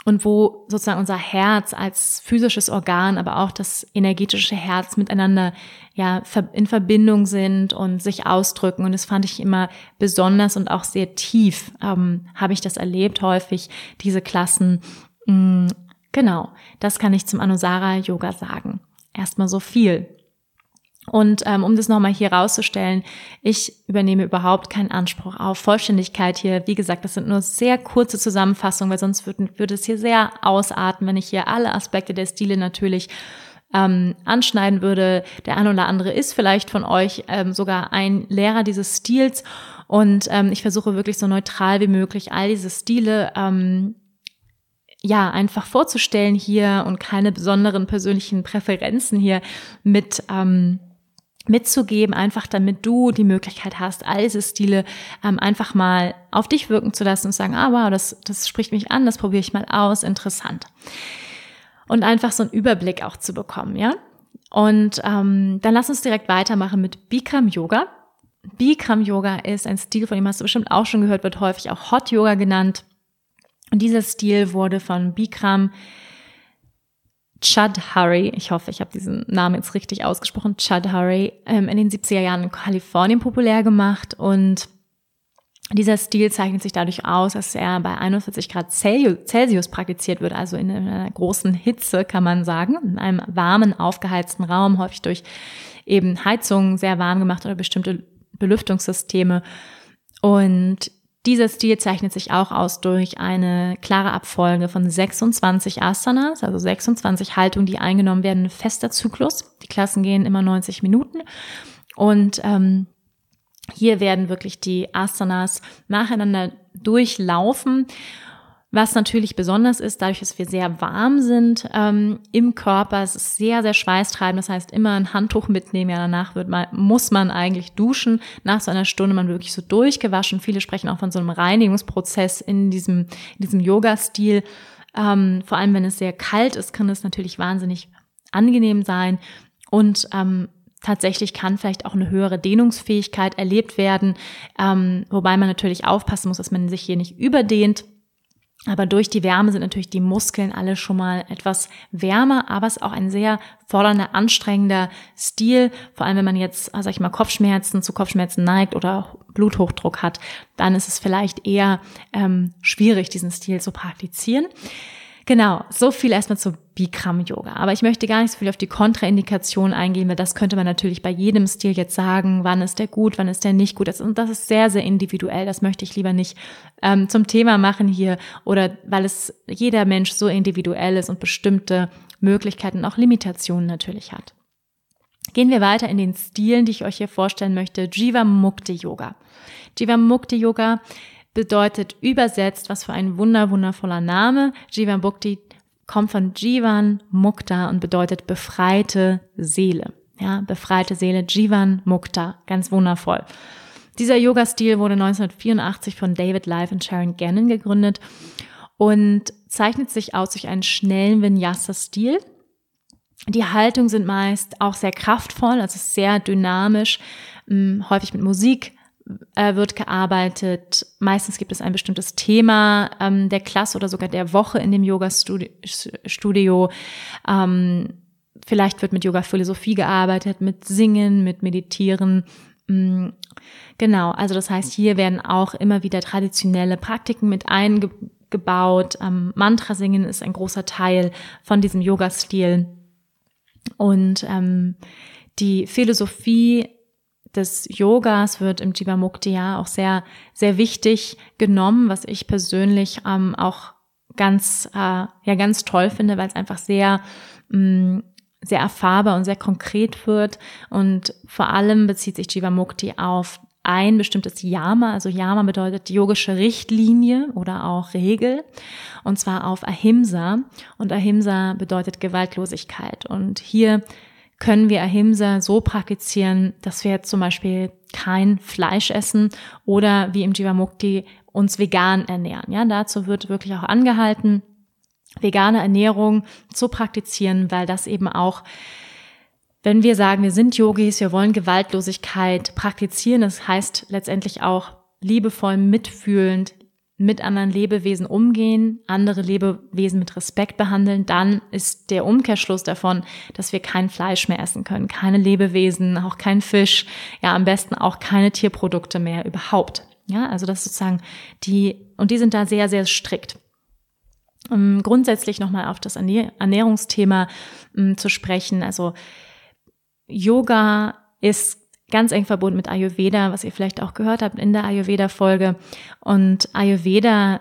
und wo sozusagen unser Herz als physisches Organ, aber auch das energetische Herz miteinander ja in Verbindung sind und sich ausdrücken. Und das fand ich immer besonders und auch sehr tief ähm, habe ich das erlebt häufig diese Klassen. Mm, genau, das kann ich zum Anusara Yoga sagen. Erstmal so viel. Und ähm, um das nochmal hier rauszustellen, ich übernehme überhaupt keinen Anspruch auf Vollständigkeit hier. Wie gesagt, das sind nur sehr kurze Zusammenfassungen, weil sonst würde, würde es hier sehr ausarten, wenn ich hier alle Aspekte der Stile natürlich ähm, anschneiden würde. Der eine oder andere ist vielleicht von euch ähm, sogar ein Lehrer dieses Stils und ähm, ich versuche wirklich so neutral wie möglich all diese Stile ähm, ja, einfach vorzustellen hier und keine besonderen persönlichen Präferenzen hier mit ähm, mitzugeben, einfach damit du die Möglichkeit hast, all diese Stile ähm, einfach mal auf dich wirken zu lassen und sagen, ah wow, das, das spricht mich an, das probiere ich mal aus, interessant. Und einfach so einen Überblick auch zu bekommen, ja. Und ähm, dann lass uns direkt weitermachen mit Bikram Yoga. Bikram Yoga ist ein Stil, von dem hast du bestimmt auch schon gehört, wird häufig auch Hot Yoga genannt. Und dieser Stil wurde von Bikram Chudhuri, ich hoffe, ich habe diesen Namen jetzt richtig ausgesprochen, Chudhuri, ähm, in den 70er Jahren in Kalifornien populär gemacht und dieser Stil zeichnet sich dadurch aus, dass er bei 41 Grad Celsius praktiziert wird, also in einer großen Hitze, kann man sagen, in einem warmen, aufgeheizten Raum, häufig durch eben Heizungen sehr warm gemacht oder bestimmte Belüftungssysteme. Und dieser Stil zeichnet sich auch aus durch eine klare Abfolge von 26 Asanas, also 26 Haltungen, die eingenommen werden, fester Zyklus. Die Klassen gehen immer 90 Minuten. Und ähm, hier werden wirklich die Asanas nacheinander durchlaufen was natürlich besonders ist, dadurch, dass wir sehr warm sind ähm, im Körper, es ist sehr, sehr schweißtreibend. Das heißt, immer ein Handtuch mitnehmen. Ja, danach wird man, muss man eigentlich duschen. Nach so einer Stunde man wirklich so durchgewaschen. Viele sprechen auch von so einem Reinigungsprozess in diesem, in diesem Yoga-Stil. Ähm, vor allem, wenn es sehr kalt ist, kann es natürlich wahnsinnig angenehm sein. Und ähm, tatsächlich kann vielleicht auch eine höhere Dehnungsfähigkeit erlebt werden, ähm, wobei man natürlich aufpassen muss, dass man sich hier nicht überdehnt. Aber durch die Wärme sind natürlich die Muskeln alle schon mal etwas wärmer, aber es ist auch ein sehr fordernder, anstrengender Stil. Vor allem, wenn man jetzt, sag ich mal, Kopfschmerzen zu Kopfschmerzen neigt oder Bluthochdruck hat, dann ist es vielleicht eher ähm, schwierig, diesen Stil zu praktizieren. Genau, so viel erstmal zu Bikram Yoga. Aber ich möchte gar nicht so viel auf die Kontraindikation eingehen, weil das könnte man natürlich bei jedem Stil jetzt sagen, wann ist der gut, wann ist der nicht gut. Und das ist sehr, sehr individuell. Das möchte ich lieber nicht ähm, zum Thema machen hier oder weil es jeder Mensch so individuell ist und bestimmte Möglichkeiten, auch Limitationen natürlich hat. Gehen wir weiter in den Stilen, die ich euch hier vorstellen möchte. Jiva Mukti Yoga. Jiva Mukti Yoga bedeutet übersetzt, was für ein wunder, wundervoller Name. Jivan Bhakti kommt von Jivan Mukta und bedeutet befreite Seele. Ja, befreite Seele, Jivan Mukta, ganz wundervoll. Dieser Yoga-Stil wurde 1984 von David Live und Sharon Gannon gegründet und zeichnet sich aus durch einen schnellen Vinyasa-Stil. Die Haltungen sind meist auch sehr kraftvoll, also sehr dynamisch, hm, häufig mit Musik wird gearbeitet. Meistens gibt es ein bestimmtes Thema ähm, der Klasse oder sogar der Woche in dem Yoga-Studio. Ähm, vielleicht wird mit Yoga-Philosophie gearbeitet, mit Singen, mit Meditieren. Mm, genau, also das heißt, hier werden auch immer wieder traditionelle Praktiken mit eingebaut. Ähm, Mantra-Singen ist ein großer Teil von diesem Yoga-Stil. Und ähm, die Philosophie des Yogas wird im Jivamukti ja auch sehr, sehr wichtig genommen, was ich persönlich ähm, auch ganz, äh, ja, ganz toll finde, weil es einfach sehr, mh, mm, sehr erfahrbar und sehr konkret wird. Und vor allem bezieht sich Jivamukti auf ein bestimmtes Yama. Also Yama bedeutet yogische Richtlinie oder auch Regel. Und zwar auf Ahimsa. Und Ahimsa bedeutet Gewaltlosigkeit. Und hier können wir Ahimsa so praktizieren, dass wir jetzt zum Beispiel kein Fleisch essen oder wie im Jivamukti uns vegan ernähren. Ja, dazu wird wirklich auch angehalten, vegane Ernährung zu praktizieren, weil das eben auch wenn wir sagen, wir sind Yogis, wir wollen Gewaltlosigkeit praktizieren, das heißt letztendlich auch liebevoll, mitfühlend, mit anderen Lebewesen umgehen, andere Lebewesen mit Respekt behandeln, dann ist der Umkehrschluss davon, dass wir kein Fleisch mehr essen können, keine Lebewesen, auch kein Fisch, ja, am besten auch keine Tierprodukte mehr überhaupt. Ja, also das ist sozusagen die, und die sind da sehr, sehr strikt. Um grundsätzlich nochmal auf das Ernährungsthema um, zu sprechen. Also Yoga ist ganz eng verbunden mit Ayurveda, was ihr vielleicht auch gehört habt in der Ayurveda-Folge. Und Ayurveda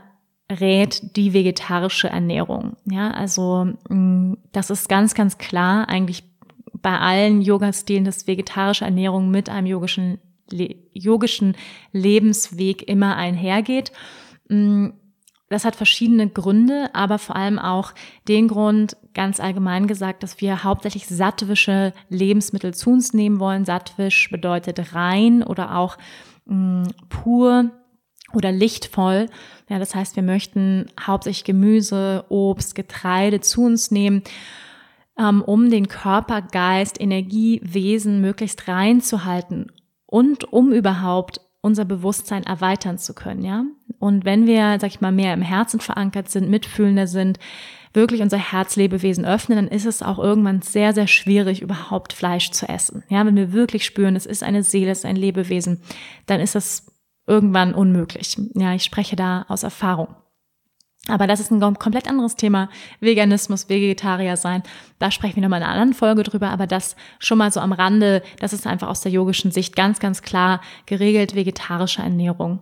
rät die vegetarische Ernährung. Ja, also mm, das ist ganz, ganz klar eigentlich bei allen Yoga-Stilen, dass vegetarische Ernährung mit einem yogischen, yogischen Lebensweg immer einhergeht. Das hat verschiedene Gründe, aber vor allem auch den Grund, ganz allgemein gesagt, dass wir hauptsächlich sattwische Lebensmittel zu uns nehmen wollen. Sattwisch bedeutet rein oder auch mh, mm, pur oder lichtvoll. Ja, das heißt, wir möchten hauptsächlich Gemüse, Obst, Getreide zu uns nehmen, ähm, um den Körper, Geist, Energie, Wesen möglichst reinzuhalten und um überhaupt unser Bewusstsein erweitern zu können, ja. Und wenn wir, sag ich mal, mehr im Herzen verankert sind, mitfühlender sind, wirklich unser Herzlebewesen öffnen, dann ist es auch irgendwann sehr, sehr schwierig, überhaupt Fleisch zu essen. Ja, wenn wir wirklich spüren, es ist eine Seele, es ist ein Lebewesen, dann ist das irgendwann unmöglich. Ja, ich spreche da aus Erfahrung. Aber das ist ein komplett anderes Thema. Veganismus, Vegetarier sein. Da sprechen wir nochmal in einer anderen Folge drüber. Aber das schon mal so am Rande. Das ist einfach aus der yogischen Sicht ganz, ganz klar geregelt vegetarische Ernährung.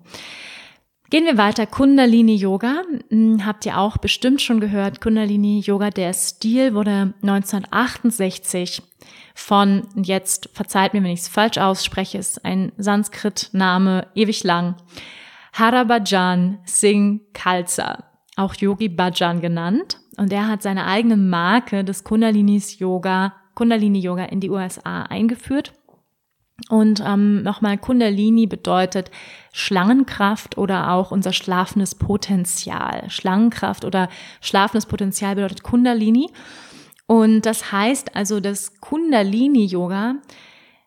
Gehen wir weiter. Kundalini Yoga. Hm, habt ihr auch bestimmt schon gehört. Kundalini Yoga, der Stil wurde 1968 von, jetzt verzeiht mir, wenn ich es falsch ausspreche, ist ein Sanskrit-Name, ewig lang. Harabajan Singh Khalsa auch Yogi Bhajan genannt. Und er hat seine eigene Marke des Kundalinis Yoga, Kundalini Yoga in die USA eingeführt. Und ähm, nochmal, Kundalini bedeutet Schlangenkraft oder auch unser schlafendes Potenzial. Schlangenkraft oder schlafendes Potenzial bedeutet Kundalini. Und das heißt also, das Kundalini-Yoga,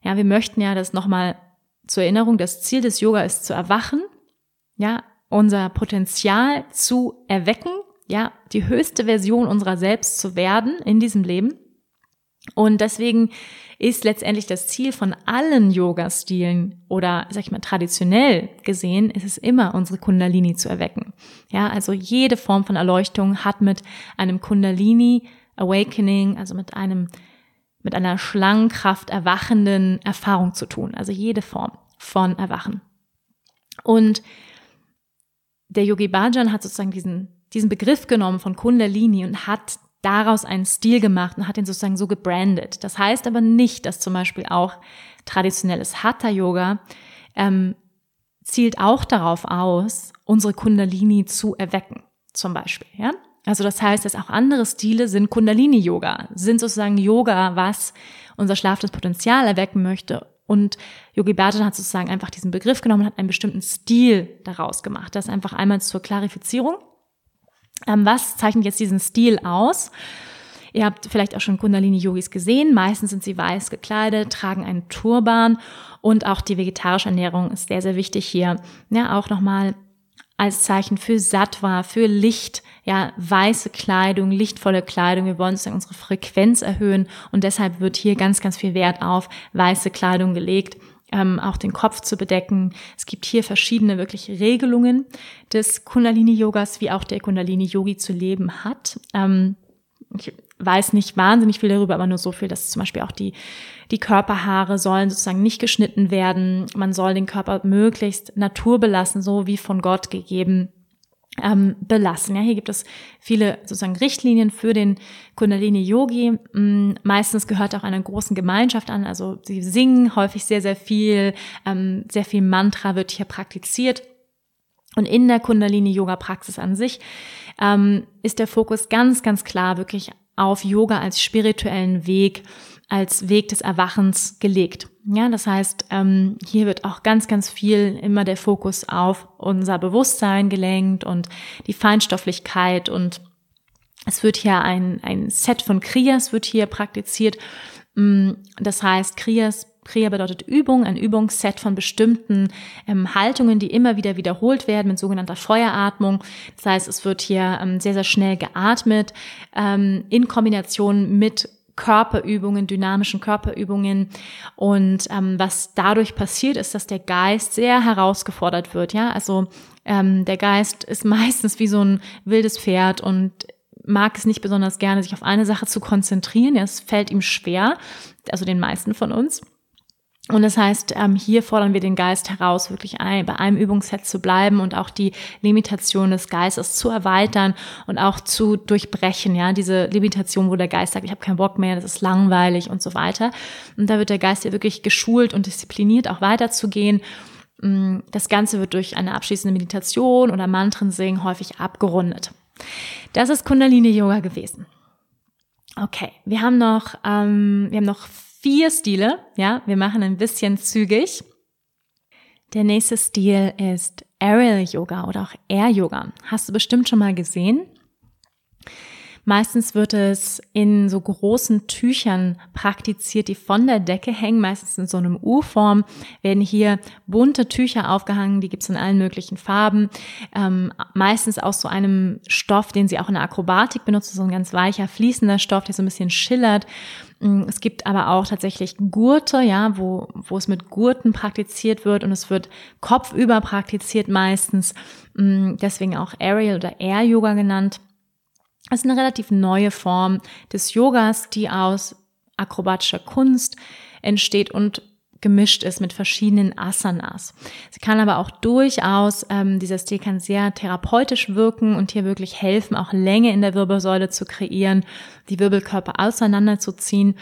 ja, wir möchten ja das nochmal zur Erinnerung, das Ziel des Yoga ist zu erwachen, ja, unser Potenzial zu erwecken, ja, die höchste Version unserer selbst zu werden in diesem Leben. Und deswegen ist letztendlich das Ziel von allen Yoga-Stilen oder, sag ich mal, traditionell gesehen, ist es immer, unsere Kundalini zu erwecken. Ja, also jede Form von Erleuchtung hat mit einem Kundalini Awakening, also mit einem, mit einer Schlangenkraft erwachenden Erfahrung zu tun. Also jede Form von Erwachen. Und der Yogi Bhajan hat sozusagen diesen, diesen Begriff genommen von Kundalini und hat daraus einen Stil gemacht und hat ihn sozusagen so gebrandet. Das heißt aber nicht, dass zum Beispiel auch traditionelles Hatha-Yoga ähm, zielt auch darauf aus, unsere Kundalini zu erwecken, zum Beispiel. Ja? Also das heißt, dass auch andere Stile sind Kundalini-Yoga, sind sozusagen Yoga, was unser schlafendes Potenzial erwecken möchte und Yogi Bhajan hat sozusagen einfach diesen Begriff genommen und hat einen bestimmten Stil daraus gemacht. Das einfach einmal zur Klarifizierung. Ähm, was zeichnet jetzt diesen Stil aus? Ihr habt vielleicht auch schon Kundalini-Yogis gesehen. Meistens sind sie weiß gekleidet, tragen einen Turban und auch die vegetarische Ernährung ist sehr, sehr wichtig hier. Ja, auch nochmal als Zeichen für Sattva, für Licht, ja, weiße Kleidung, lichtvolle Kleidung. Wir wollen unsere Frequenz erhöhen und deshalb wird hier ganz, ganz viel Wert auf weiße Kleidung gelegt. Ähm, auch den Kopf zu bedecken. Es gibt hier verschiedene wirklich Regelungen des Kundalini-Yogas, wie auch der Kundalini-Yogi zu leben hat. Ähm, ich weiß nicht wahnsinnig viel darüber, aber nur so viel, dass zum Beispiel auch die, die Körperhaare sollen sozusagen nicht geschnitten werden. Man soll den Körper möglichst naturbelassen, so wie von Gott gegeben ähm, belassen. Ja, hier gibt es viele sozusagen Richtlinien für den Kundalini Yogi. Mm, meistens gehört auch einer großen Gemeinschaft an. Also sie singen häufig sehr, sehr viel. Ähm, sehr viel Mantra wird hier praktiziert. Und in der Kundalini Yoga Praxis an sich ähm, ist der Fokus ganz, ganz klar wirklich auf Yoga als spirituellen Weg, als Weg des Erwachens gelegt. Ja, das heißt, ähm, hier wird auch ganz, ganz viel immer der Fokus auf unser Bewusstsein gelenkt und die Feinstofflichkeit und es wird hier ein, ein Set von Kriyas wird hier praktiziert. Mm, das heißt, Kriyas Kriya bedeutet Übung, ein Übungsset von bestimmten ähm, Haltungen, die immer wieder wiederholt werden mit sogenannter Feueratmung. Das heißt, es wird hier ähm, sehr, sehr schnell geatmet ähm, in Kombination mit Körperübungen, dynamischen Körperübungen. Und ähm, was dadurch passiert, ist, dass der Geist sehr herausgefordert wird. Ja, also ähm, der Geist ist meistens wie so ein wildes Pferd und mag es nicht besonders gerne, sich auf eine Sache zu konzentrieren. Es fällt ihm schwer, also den meisten von uns. Und das heißt, ähm, hier fordern wir den Geist heraus, wirklich bei einem Übungsset zu bleiben und auch die Limitation des Geistes zu erweitern und auch zu durchbrechen. Ja, diese Limitation, wo der Geist sagt, ich habe keinen Bock mehr, das ist langweilig und so weiter. Und da wird der Geist ja wirklich geschult und diszipliniert, auch weiterzugehen. Mm, das Ganze wird durch eine abschließende Meditation oder Mantren singen häufig abgerundet. Das ist Kundalini Yoga gewesen. Okay, wir haben noch, ähm, wir haben noch vier Stile. Ja, wir machen ein bisschen zügig. Der nächste Stil ist Aerial Yoga oder auch Air Yoga. Hast du bestimmt schon mal gesehen. Meistens wird es in so großen Tüchern praktiziert, die von der Decke hängen, meistens in so einem U-Form, werden hier bunte Tücher aufgehangen, die gibt's in allen möglichen Farben, ähm, meistens aus so einem Stoff, den sie auch in der Akrobatik benutzen, so ein ganz weicher, fließender Stoff, der so ein bisschen schillert. Mm, es gibt aber auch tatsächlich Gurte, ja, wo, wo es mit Gurten praktiziert wird und es wird kopfüber praktiziert meistens, mm, deswegen auch Aerial oder Air Yoga genannt. Es ist eine relativ neue Form des Yogas, die aus akrobatischer Kunst entsteht und gemischt ist mit verschiedenen Asanas. Sie kann aber auch durchaus, ähm, dieser Stil kann sehr therapeutisch wirken und hier wirklich helfen, auch Länge in der Wirbelsäule zu kreieren, die Wirbelkörper auseinanderzuziehen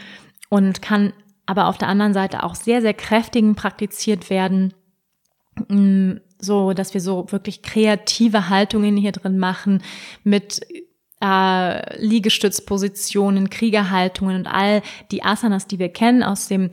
und kann aber auf der anderen Seite auch sehr, sehr kräftigen praktiziert werden, mm, so dass wir so wirklich kreative Haltungen hier drin machen mit äh, Liegestützpositionen, Kriegerhaltungen und all die Asanas, die wir kennen aus dem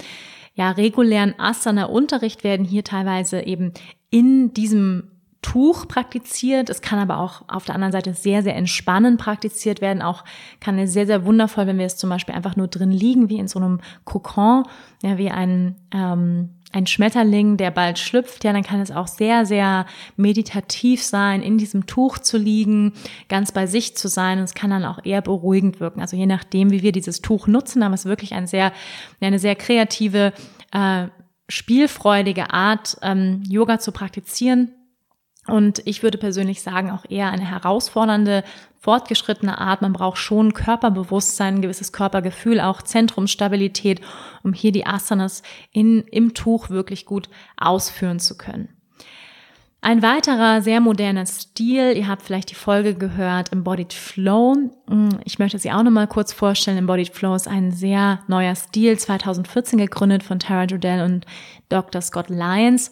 ja, regulären Asana-Unterricht werden hier teilweise eben in diesem Tuch praktiziert. Es kann aber auch auf der anderen Seite sehr, sehr entspannend praktiziert werden. Auch kann es sehr, sehr wundervoll, wenn wir es zum Beispiel einfach nur drin liegen, wie in so einem Kokon, ja, wie ein ähm, ein Schmetterling, der bald schlüpft, ja, dann kann es auch sehr, sehr meditativ sein, in diesem Tuch zu liegen, ganz bei sich zu sein. Und es kann dann auch eher beruhigend wirken. Also je nachdem, wie wir dieses Tuch nutzen, aber es ist wirklich ein sehr, eine sehr kreative, äh, spielfreudige Art, ähm, Yoga zu praktizieren. Und ich würde persönlich sagen, auch eher eine herausfordernde, fortgeschrittene Art. Man braucht schon Körperbewusstsein, ein gewisses Körpergefühl, auch Zentrumstabilität, um hier die Asanas in, im Tuch wirklich gut ausführen zu können. Ein weiterer sehr moderner Stil, ihr habt vielleicht die Folge gehört, Embodied Flow. Ich möchte sie auch nochmal kurz vorstellen. Embodied Flow ist ein sehr neuer Stil, 2014 gegründet von Tara Jodell und Dr. Scott Lyons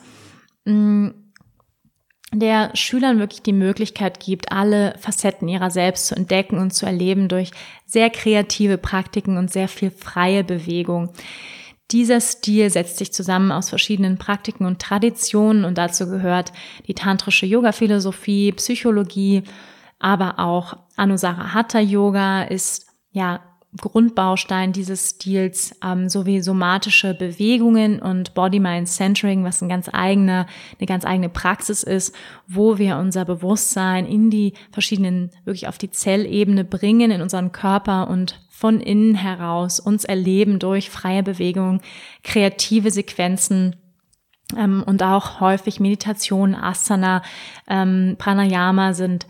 der Schülern wirklich die Möglichkeit gibt, alle Facetten ihrer selbst zu entdecken und zu erleben durch sehr kreative Praktiken und sehr viel freie Bewegung. Dieser Stil setzt sich zusammen aus verschiedenen Praktiken und Traditionen und dazu gehört die tantrische Yoga-Philosophie, Psychologie, aber auch Anusara Hatha Yoga ist ja Grundbaustein dieses Stils ähm, sowie somatische Bewegungen und Body-Mind-Centering, was ein ganz eigener, eine ganz eigene Praxis ist, wo wir unser Bewusstsein in die verschiedenen, wirklich auf die Zellebene bringen, in unseren Körper und von innen heraus uns erleben durch freie Bewegung, kreative Sequenzen, ähm, und auch häufig Meditation, Asana, ähm, Pranayama sind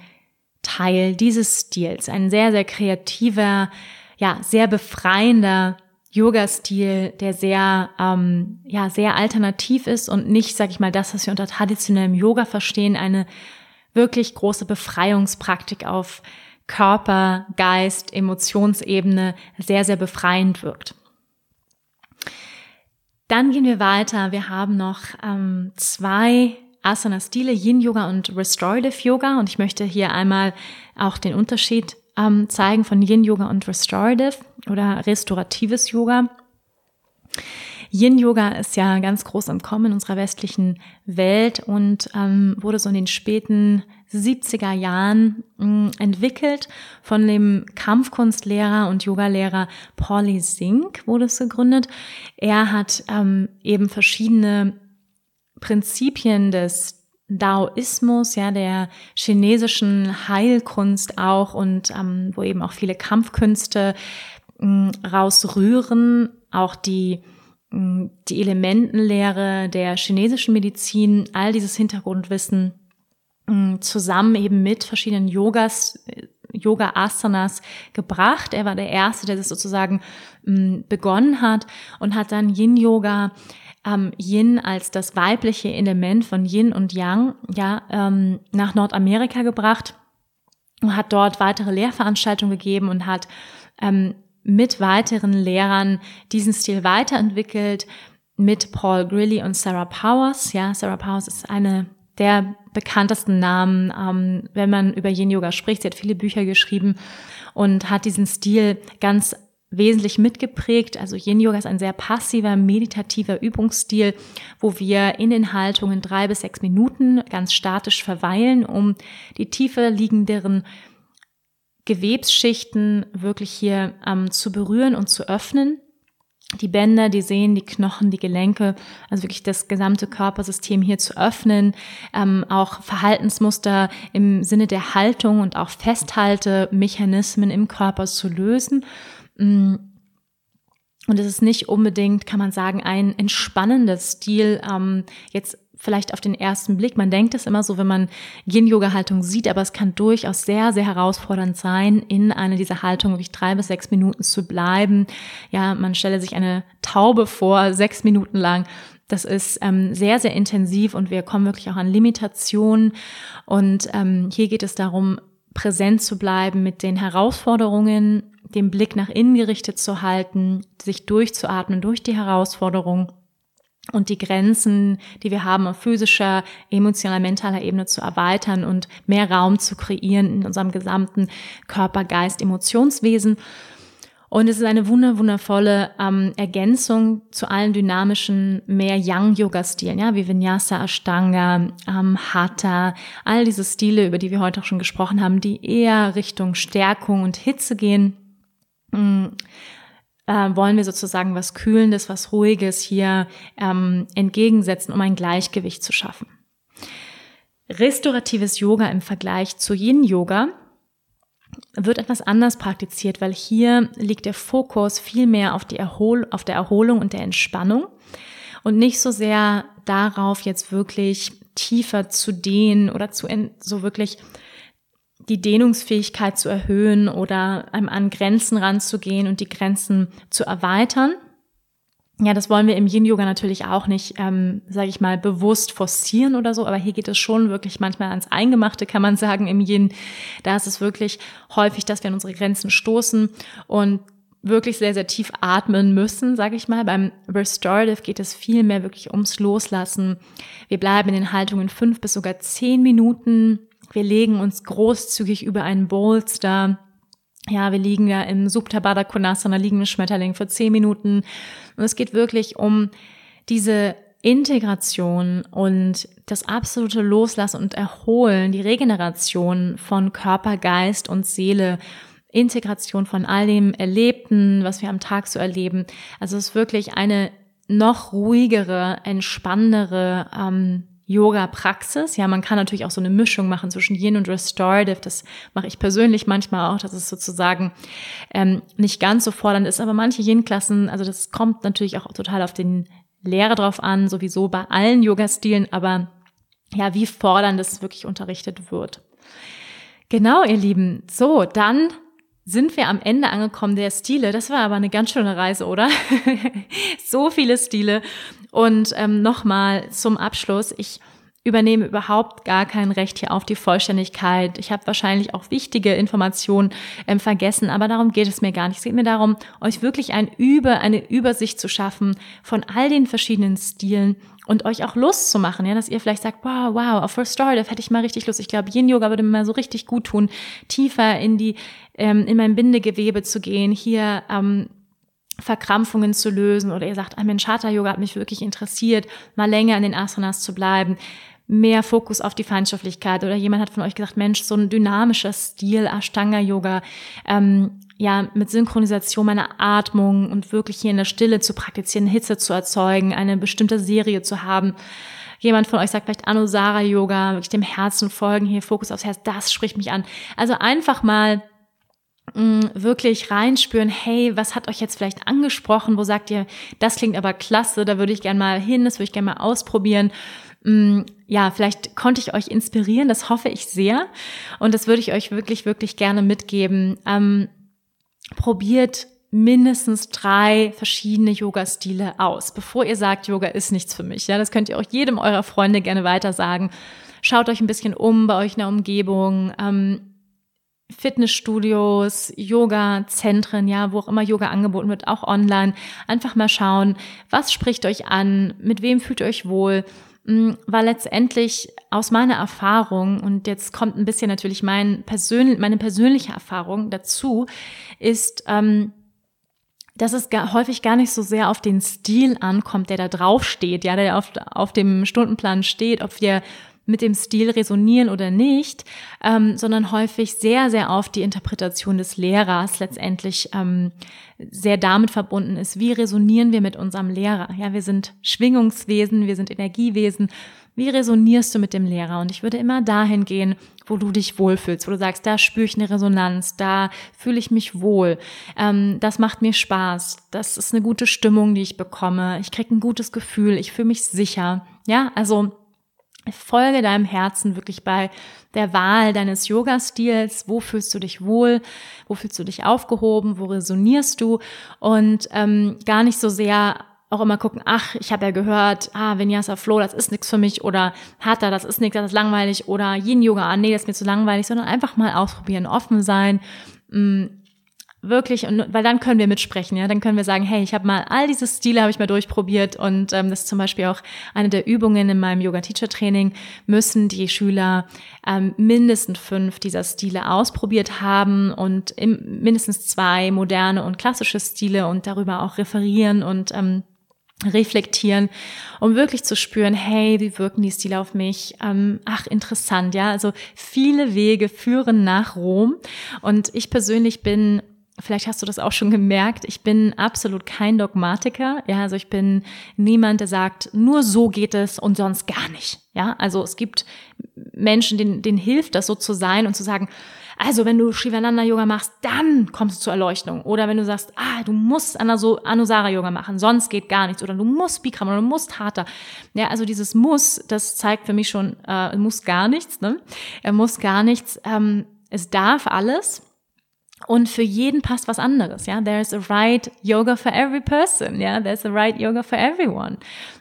Teil dieses Stils. Ein sehr, sehr kreativer, ja, sehr befreiender Yoga-Stil, der sehr, ähm, ja, sehr alternativ ist und nicht, sag ich mal, das, was wir unter traditionellem Yoga verstehen, eine wirklich große Befreiungspraktik auf Körper, Geist, Emotionsebene sehr, sehr befreiend wirkt. Dann gehen wir weiter. Wir haben noch ähm, zwei Asana-Stile, Yin-Yoga und Restorative Yoga. Und ich möchte hier einmal auch den Unterschied ähm, zeigen von Yin Yoga und Restorative oder restauratives Yoga. Yin Yoga ist ja ganz groß im Kommen in unserer westlichen Welt und ähm, wurde so in den späten 70er Jahren äh, entwickelt von dem Kampfkunstlehrer und Yogalehrer Pauli Singh wurde es gegründet. Er hat ähm, eben verschiedene Prinzipien des Daoismus, ja, der chinesischen Heilkunst auch und ähm, wo eben auch viele Kampfkünste mh, rausrühren, auch die mh, die Elementenlehre der chinesischen Medizin, all dieses Hintergrundwissen mh, zusammen eben mit verschiedenen Yogas, Yoga Asanas gebracht. Er war der erste, der das sozusagen begonnen hat und hat dann Yin Yoga ähm, Yin als das weibliche Element von Yin und Yang ja ähm, nach Nordamerika gebracht und hat dort weitere Lehrveranstaltungen gegeben und hat ähm, mit weiteren Lehrern diesen Stil weiterentwickelt mit Paul Grilly und Sarah Powers. Ja, Sarah Powers ist eine der bekanntesten Namen, ähm, wenn man über Yin Yoga spricht. Sie hat viele Bücher geschrieben und hat diesen Stil ganz wesentlich mitgeprägt. Also Yin Yoga ist ein sehr passiver, meditativer Übungsstil, wo wir in den Haltungen drei bis sechs Minuten ganz statisch verweilen, um die tiefer liegenderen Gewebsschichten wirklich hier ähm, zu berühren und zu öffnen. Die Bänder, die Sehnen, die Knochen, die Gelenke, also wirklich das gesamte Körpersystem hier zu öffnen, ähm, auch Verhaltensmuster im Sinne der Haltung und auch Festhaltemechanismen im Körper zu lösen. Und es ist nicht unbedingt, kann man sagen, ein entspannendes Stil, ähm, jetzt vielleicht auf den ersten Blick. Man denkt es immer so, wenn man Yin-Yoga-Haltung sieht, aber es kann durchaus sehr, sehr herausfordernd sein, in einer dieser Haltungen wirklich drei bis sechs Minuten zu bleiben. Ja, man stelle sich eine Taube vor, sechs Minuten lang. Das ist ähm, sehr, sehr intensiv und wir kommen wirklich auch an Limitationen. Und ähm, hier geht es darum, präsent zu bleiben mit den Herausforderungen, den Blick nach innen gerichtet zu halten, sich durchzuatmen durch die Herausforderung und die Grenzen, die wir haben auf physischer, emotionaler, mentaler Ebene zu erweitern und mehr Raum zu kreieren in unserem gesamten Körper, Geist, Emotionswesen. Und es ist eine wunder, wundervolle ähm, Ergänzung zu allen dynamischen, mehr Yang-Yoga-Stilen, ja, wie Vinyasa, Ashtanga, ähm, Hatha, all diese Stile, über die wir heute auch schon gesprochen haben, die eher Richtung Stärkung und Hitze gehen Äh, wollen wir sozusagen was Kühlendes, was Ruhiges hier ähm, entgegensetzen, um ein Gleichgewicht zu schaffen. Restauratives Yoga im Vergleich zu Yin-Yoga wird etwas anders praktiziert, weil hier liegt der Fokus viel mehr auf, die Erhol auf der Erholung und der Entspannung und nicht so sehr darauf, jetzt wirklich tiefer zu dehnen oder zu so wirklich die Dehnungsfähigkeit zu erhöhen oder an Grenzen ranzugehen und die Grenzen zu erweitern. Ja, das wollen wir im Yin-Yoga natürlich auch nicht, ähm, sage ich mal, bewusst forcieren oder so, aber hier geht es schon wirklich manchmal ans Eingemachte, kann man sagen, im Yin. Da ist es wirklich häufig, dass wir an unsere Grenzen stoßen und wirklich sehr, sehr tief atmen müssen, sage ich mal. Beim Restorative geht es viel mehr wirklich ums Loslassen. Wir bleiben in den Haltungen fünf bis sogar zehn Minuten wir legen uns großzügig über einen Bolster. Ja, wir liegen ja im Subtabada Konasana, liegen im Schmetterling für zehn Minuten. Und es geht wirklich um diese Integration und das absolute Loslassen und Erholen, die Regeneration von Körper, Geist und Seele, Integration von all dem Erlebten, was wir am Tag so erleben. Also es ist wirklich eine noch ruhigere, entspannendere ähm, Yoga-Praxis. Ja, man kann natürlich auch so eine Mischung machen zwischen Yin und Restorative. Das mache ich persönlich manchmal auch, dass es sozusagen ähm, nicht ganz so fordernd ist. Aber manche Yin-Klassen, also das kommt natürlich auch total auf den Lehrer drauf an, sowieso bei allen Yoga-Stilen. Aber ja, wie fordernd es wirklich unterrichtet wird. Genau, ihr Lieben. So, dann sind wir am Ende angekommen der Stile. Das war aber eine ganz schöne Reise, oder? so viele Stile. Und ähm, nochmal zum Abschluss, ich übernehme überhaupt gar kein Recht hier auf die Vollständigkeit. Ich habe wahrscheinlich auch wichtige Informationen ähm, vergessen, aber darum geht es mir gar nicht. Es geht mir darum, euch wirklich ein Über, eine Übersicht zu schaffen von all den verschiedenen Stilen und euch auch Lust zu machen, ja, dass ihr vielleicht sagt, wow, wow, auf Restorative hätte ich mal richtig Lust. Ich glaube, Yin Yoga würde mir mal so richtig gut tun, tiefer in die, ähm, in mein Bindegewebe zu gehen, hier ähm, Verkrampfungen zu lösen oder ihr sagt, ah Mensch, Hatha Yoga hat mich wirklich interessiert, mal länger in den Asanas zu bleiben, mehr Fokus auf die Feinstofflichkeit oder jemand hat von euch gesagt, Mensch, so ein dynamischer Stil, Ashtanga Yoga, ähm, ja, mit Synchronisation meiner Atmung und wirklich hier in der Stille zu praktizieren, Hitze zu erzeugen, eine bestimmte Serie zu haben. Jemand von euch sagt vielleicht Anusara Yoga, wirklich dem Herzen folgen, hier Fokus aufs Herz, das spricht mich an. Also einfach mal Mm, wirklich reinspüren, hey, was hat euch jetzt vielleicht angesprochen? Wo sagt ihr, das klingt aber klasse, da würde ich gerne mal hin, das würde ich gerne mal ausprobieren. Mm, ja, vielleicht konnte ich euch inspirieren, das hoffe ich sehr. Und das würde ich euch wirklich, wirklich gerne mitgeben. Ähm, probiert mindestens drei verschiedene Yoga-Stile aus, bevor ihr sagt, Yoga ist nichts für mich. Ja, das könnt ihr auch jedem eurer Freunde gerne weiter sagen. Schaut euch ein bisschen um bei euch in der Umgebung. Ähm, Fitnessstudios, Yoga-Zentren, ja, wo auch immer Yoga angeboten wird, auch online. Einfach mal schauen, was spricht euch an, mit wem fühlt ihr euch wohl. Mm, weil letztendlich aus meiner Erfahrung, und jetzt kommt ein bisschen natürlich mein persönlich, meine persönliche Erfahrung dazu, ist, ähm, dass es gar, häufig gar nicht so sehr auf den Stil ankommt, der da drauf steht, ja, der auf, auf dem Stundenplan steht, ob wir mit dem Stil resonieren oder nicht, ähm, sondern häufig sehr, sehr auf die Interpretation des Lehrers letztendlich ähm, sehr damit verbunden ist. Wie resonieren wir mit unserem Lehrer? Ja, wir sind Schwingungswesen, wir sind Energiewesen. Wie resonierst du mit dem Lehrer? Und ich würde immer dahin gehen, wo du dich wohlfühlst, wo du sagst, da spüre ich eine Resonanz, da fühle ich mich wohl, ähm, das macht mir Spaß, das ist eine gute Stimmung, die ich bekomme, ich kriege ein gutes Gefühl, ich fühle mich sicher. Ja, also Folge deinem Herzen wirklich bei der Wahl deines Yoga-Stils. Wo fühlst du dich wohl? Wo fühlst du dich aufgehoben? Wo resonierst du? Und ähm, gar nicht so sehr auch immer gucken, ach, ich habe ja gehört, ah, Vinyasa Flow, das ist nichts für mich oder Hatha, das ist nichts, das ist langweilig oder Yin Yoga, ah, nee, das ist mir zu langweilig, sondern einfach mal ausprobieren, offen sein, mh, mm, wirklich, und, weil dann können wir mitsprechen, ja, dann können wir sagen, hey, ich habe mal all diese Stile habe ich mal durchprobiert und ähm, das ist zum Beispiel auch eine der Übungen in meinem Yoga-Teacher-Training, müssen die Schüler ähm, mindestens fünf dieser Stile ausprobiert haben und im, mindestens zwei moderne und klassische Stile und darüber auch referieren und ähm, reflektieren, um wirklich zu spüren, hey, wie wirken die Stile auf mich? Ähm, ach, interessant, ja. Also viele Wege führen nach Rom. Und ich persönlich bin Vielleicht hast du das auch schon gemerkt. Ich bin absolut kein Dogmatiker. Ja, also ich bin niemand, der sagt, nur so geht es und sonst gar nicht. Ja, also es gibt Menschen, denen, denen hilft das so zu sein und zu sagen, also wenn du Shivananda Yoga machst, dann kommst du zur Erleuchtung. Oder wenn du sagst, ah, du musst Anusara Yoga machen, sonst geht gar nichts. Oder du musst Bikram oder du musst Hatha. Ja, also dieses Muss, das zeigt für mich schon, äh, muss gar nichts. Ne? Er muss gar nichts. Ähm, es darf alles. Und für jeden passt was anderes, ja. There's a right yoga for every person, ja. There's a right yoga for everyone.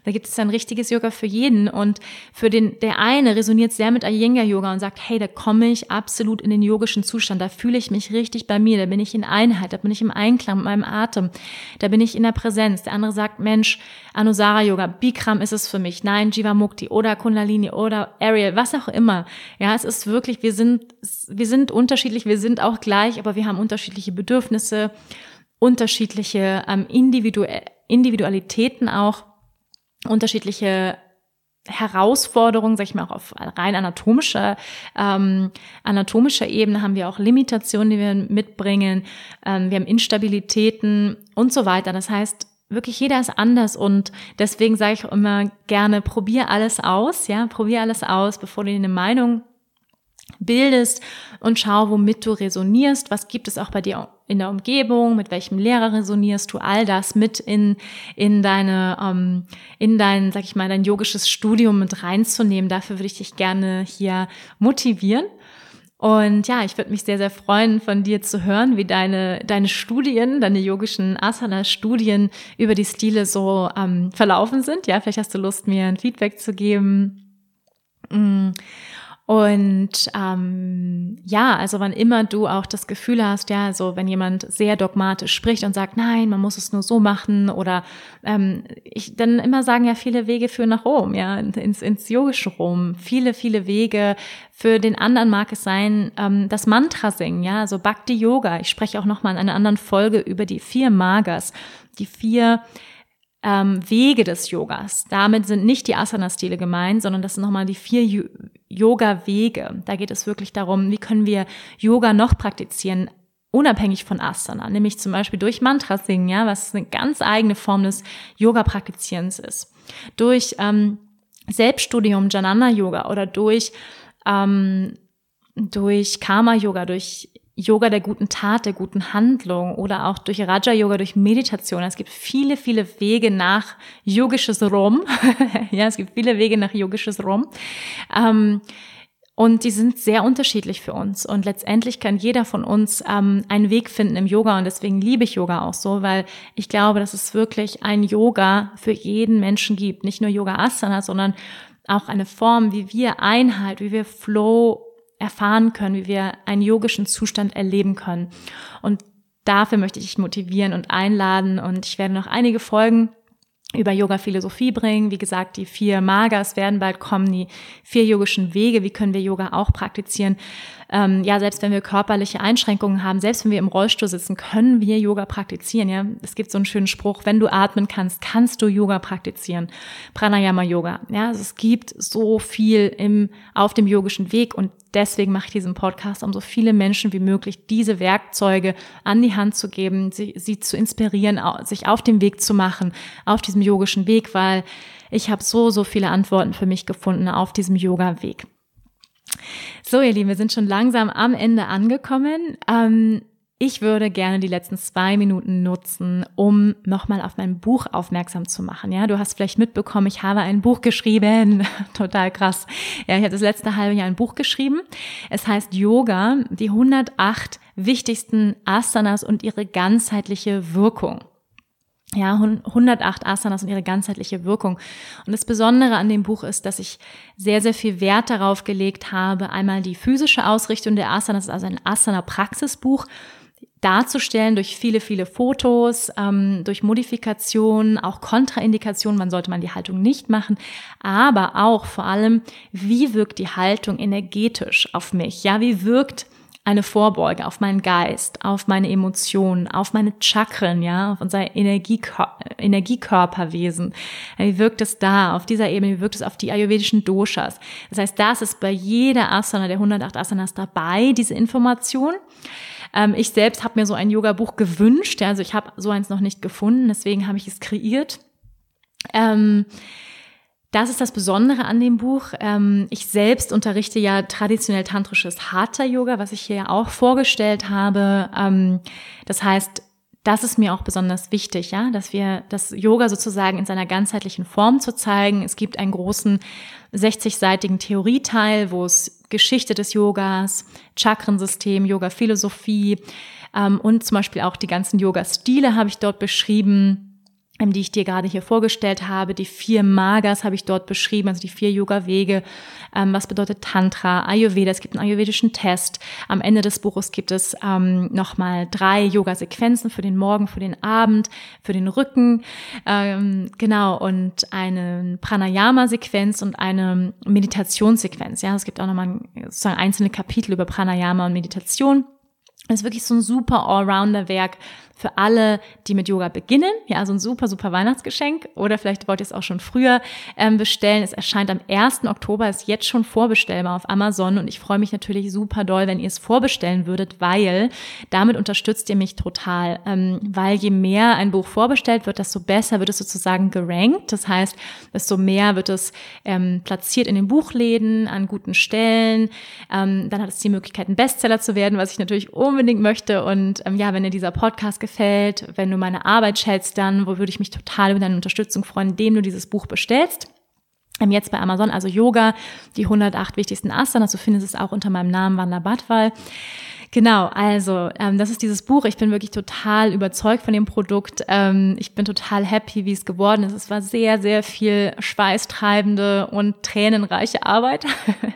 Da gibt es ein richtiges Yoga für jeden und für den, der eine resoniert sehr mit Iyengar Yoga und sagt, hey, da komme ich absolut in den yogischen Zustand, da fühle ich mich richtig bei mir, da bin ich in Einheit, da bin ich im Einklang mit meinem Atem, da bin ich in der Präsenz. Der andere sagt, Mensch, Anusara Yoga, Bikram ist es für mich, nein, Jivamukti oder Kundalini oder Ariel, was auch immer. Ja, es ist wirklich, wir sind, wir sind unterschiedlich, wir sind auch gleich, aber wir haben unterschiedliche Bedürfnisse, unterschiedliche ähm, Individu Individualitäten auch unterschiedliche Herausforderungen, sag ich mal, auch auf rein anatomischer, ähm, anatomischer Ebene haben wir auch Limitationen, die wir mitbringen. Ähm, wir haben Instabilitäten und so weiter. Das heißt, wirklich jeder ist anders und deswegen sage ich immer gerne, probier alles aus, ja, probier alles aus, bevor du dir eine Meinung bildest und schau, womit du resonierst, was gibt es auch bei dir in der Umgebung, mit welchem Lehrer resonierst du, all das mit in, in deine, ähm, in dein, sag ich mal, dein yogisches Studium mit reinzunehmen. Dafür würde ich dich gerne hier motivieren. Und ja, ich würde mich sehr, sehr freuen, von dir zu hören, wie deine, deine Studien, deine yogischen Asana-Studien über die Stile so ähm, verlaufen sind. Ja, vielleicht hast du Lust, mir ein Feedback zu geben. Mm. Und ähm, ja, also wann immer du auch das Gefühl hast, ja, so wenn jemand sehr dogmatisch spricht und sagt, nein, man muss es nur so machen oder ähm, ich dann immer sagen ja viele Wege führen nach Rom, ja, ins, ins yogische Rom. Viele, viele Wege. Für den anderen mag es sein, ähm, das Mantra singen, ja, so Bhakti Yoga. Ich spreche auch nochmal in einer anderen Folge über die vier Magas, die vier ähm, Wege des Yogas. Damit sind nicht die Asana-Stile gemeint, sondern das sind nochmal die vier Yoga-Wege. Da geht es wirklich darum, wie können wir Yoga noch praktizieren, unabhängig von Asana, nämlich zum Beispiel durch Mantra singen, ja, was eine ganz eigene Form des Yoga-Praktizierens ist. Durch ähm, Selbststudium Janana Yoga oder durch ähm, durch Karma Yoga, durch Yoga der guten Tat, der guten Handlung oder auch durch Raja Yoga, durch Meditation. Es gibt viele, viele Wege nach yogisches Rom. ja, es gibt viele Wege nach yogisches Rom. Ähm, Und die sind sehr unterschiedlich für uns. Und letztendlich kann jeder von uns ähm, einen Weg finden im Yoga. Und deswegen liebe ich Yoga auch so, weil ich glaube, dass es wirklich ein Yoga für jeden Menschen gibt. Nicht nur Yoga Asana, sondern auch eine Form, wie wir Einheit, wie wir Flow erfahren können, wie wir einen yogischen Zustand erleben können. Und dafür möchte ich dich motivieren und einladen. Und ich werde noch einige Folgen über Yoga-Philosophie bringen. Wie gesagt, die vier Magas werden bald kommen, die vier yogischen Wege. Wie können wir Yoga auch praktizieren? Ähm, ja, selbst wenn wir körperliche Einschränkungen haben, selbst wenn wir im Rollstuhl sitzen, können wir Yoga praktizieren. Ja, es gibt so einen schönen Spruch: Wenn du atmen kannst, kannst du Yoga praktizieren. Pranayama Yoga. Ja, also es gibt so viel im auf dem yogischen Weg und deswegen mache ich diesen Podcast, um so viele Menschen wie möglich diese Werkzeuge an die Hand zu geben, sie, sie zu inspirieren, sich auf den Weg zu machen, auf diesem yogischen Weg, weil ich habe so, so viele Antworten für mich gefunden auf diesem Yoga-Weg. So, ihr Lieben, wir sind schon langsam am Ende angekommen. Ähm, ich würde gerne die letzten zwei Minuten nutzen, um nochmal auf mein Buch aufmerksam zu machen. Ja, du hast vielleicht mitbekommen, ich habe ein Buch geschrieben. Total krass. Ja, ich habe das letzte halbe Jahr ein Buch geschrieben. Es heißt Yoga, die 108 wichtigsten Asanas und ihre ganzheitliche Wirkung. Ja, 108 Asanas und ihre ganzheitliche Wirkung. Und das Besondere an dem Buch ist, dass ich sehr, sehr viel Wert darauf gelegt habe, einmal die physische Ausrichtung der Asanas, also ein Asana-Praxisbuch, darzustellen durch viele, viele Fotos, ähm, durch Modifikationen, auch Kontraindikationen, wann sollte man die Haltung nicht machen, aber auch vor allem, wie wirkt die Haltung energetisch auf mich? Ja, wie wirkt eine Vorbeuge auf meinen Geist, auf meine Emotionen, auf meine Chakren, ja, auf unser Energiekör Energiekörperwesen. Wie wirkt es da auf dieser Ebene? Wie wirkt es auf die ayurvedischen Doshas? Das heißt, das ist bei jeder Asana der 108 Asanas dabei, diese Information. Ähm, ich selbst habe mir so ein Yoga-Buch gewünscht, also ich habe so eins noch nicht gefunden, deswegen habe ich es kreiert. Ähm, das ist das Besondere an dem Buch. Ähm, ich selbst unterrichte ja traditionell tantrisches Hatha-Yoga, was ich hier ja auch vorgestellt habe. Ähm, das heißt, das ist mir auch besonders wichtig, ja, dass wir das Yoga sozusagen in seiner ganzheitlichen Form zu zeigen. Es gibt einen großen 60-seitigen Theorieteil, wo es Geschichte des Yogas, Chakrensystem, Yoga-Philosophie ähm, und zum Beispiel auch die ganzen Yoga-Stile habe ich dort beschrieben die ich dir gerade hier vorgestellt habe. Die vier Magas habe ich dort beschrieben, also die vier Yoga-Wege. Ähm, was bedeutet Tantra, Ayurveda? Es gibt einen ayurvedischen Test. Am Ende des Buches gibt es ähm, nochmal drei Yoga-Sequenzen für den Morgen, für den Abend, für den Rücken. Ähm, genau, und eine Pranayama-Sequenz und eine Meditationssequenz. Ja, es gibt auch nochmal sozusagen einzelne Kapitel über Pranayama und Meditation. Das ist wirklich so ein super Allrounder-Werk für alle, die mit Yoga beginnen. Ja, so ein super, super Weihnachtsgeschenk. Oder vielleicht wollt ihr es auch schon früher ähm, bestellen. Es erscheint am 1. Oktober, ist jetzt schon vorbestellbar auf Amazon. Und ich freue mich natürlich super doll, wenn ihr es vorbestellen würdet, weil damit unterstützt ihr mich total. Ähm, weil je mehr ein Buch vorbestellt wird, desto besser wird es sozusagen gerankt. Das heißt, desto mehr wird es ähm, platziert in den Buchläden, an guten Stellen. Ähm, dann hat es die Möglichkeit, ein Bestseller zu werden, was ich natürlich unbedingt möchte. Und ähm, ja, wenn ihr dieser Podcast gefällt, wenn du meine Arbeit schätzt, dann würde ich mich total über deine Unterstützung freuen, indem du dieses Buch bestellst. Ähm, jetzt bei Amazon, also Yoga, die 108 wichtigsten Asanas, du findest es auch unter meinem Namen Wanda Badwal. Genau, also ähm, das ist dieses Buch. Ich bin wirklich total überzeugt von dem Produkt. Ähm, ich bin total happy, wie es geworden ist. Es war sehr, sehr viel schweißtreibende und tränenreiche Arbeit.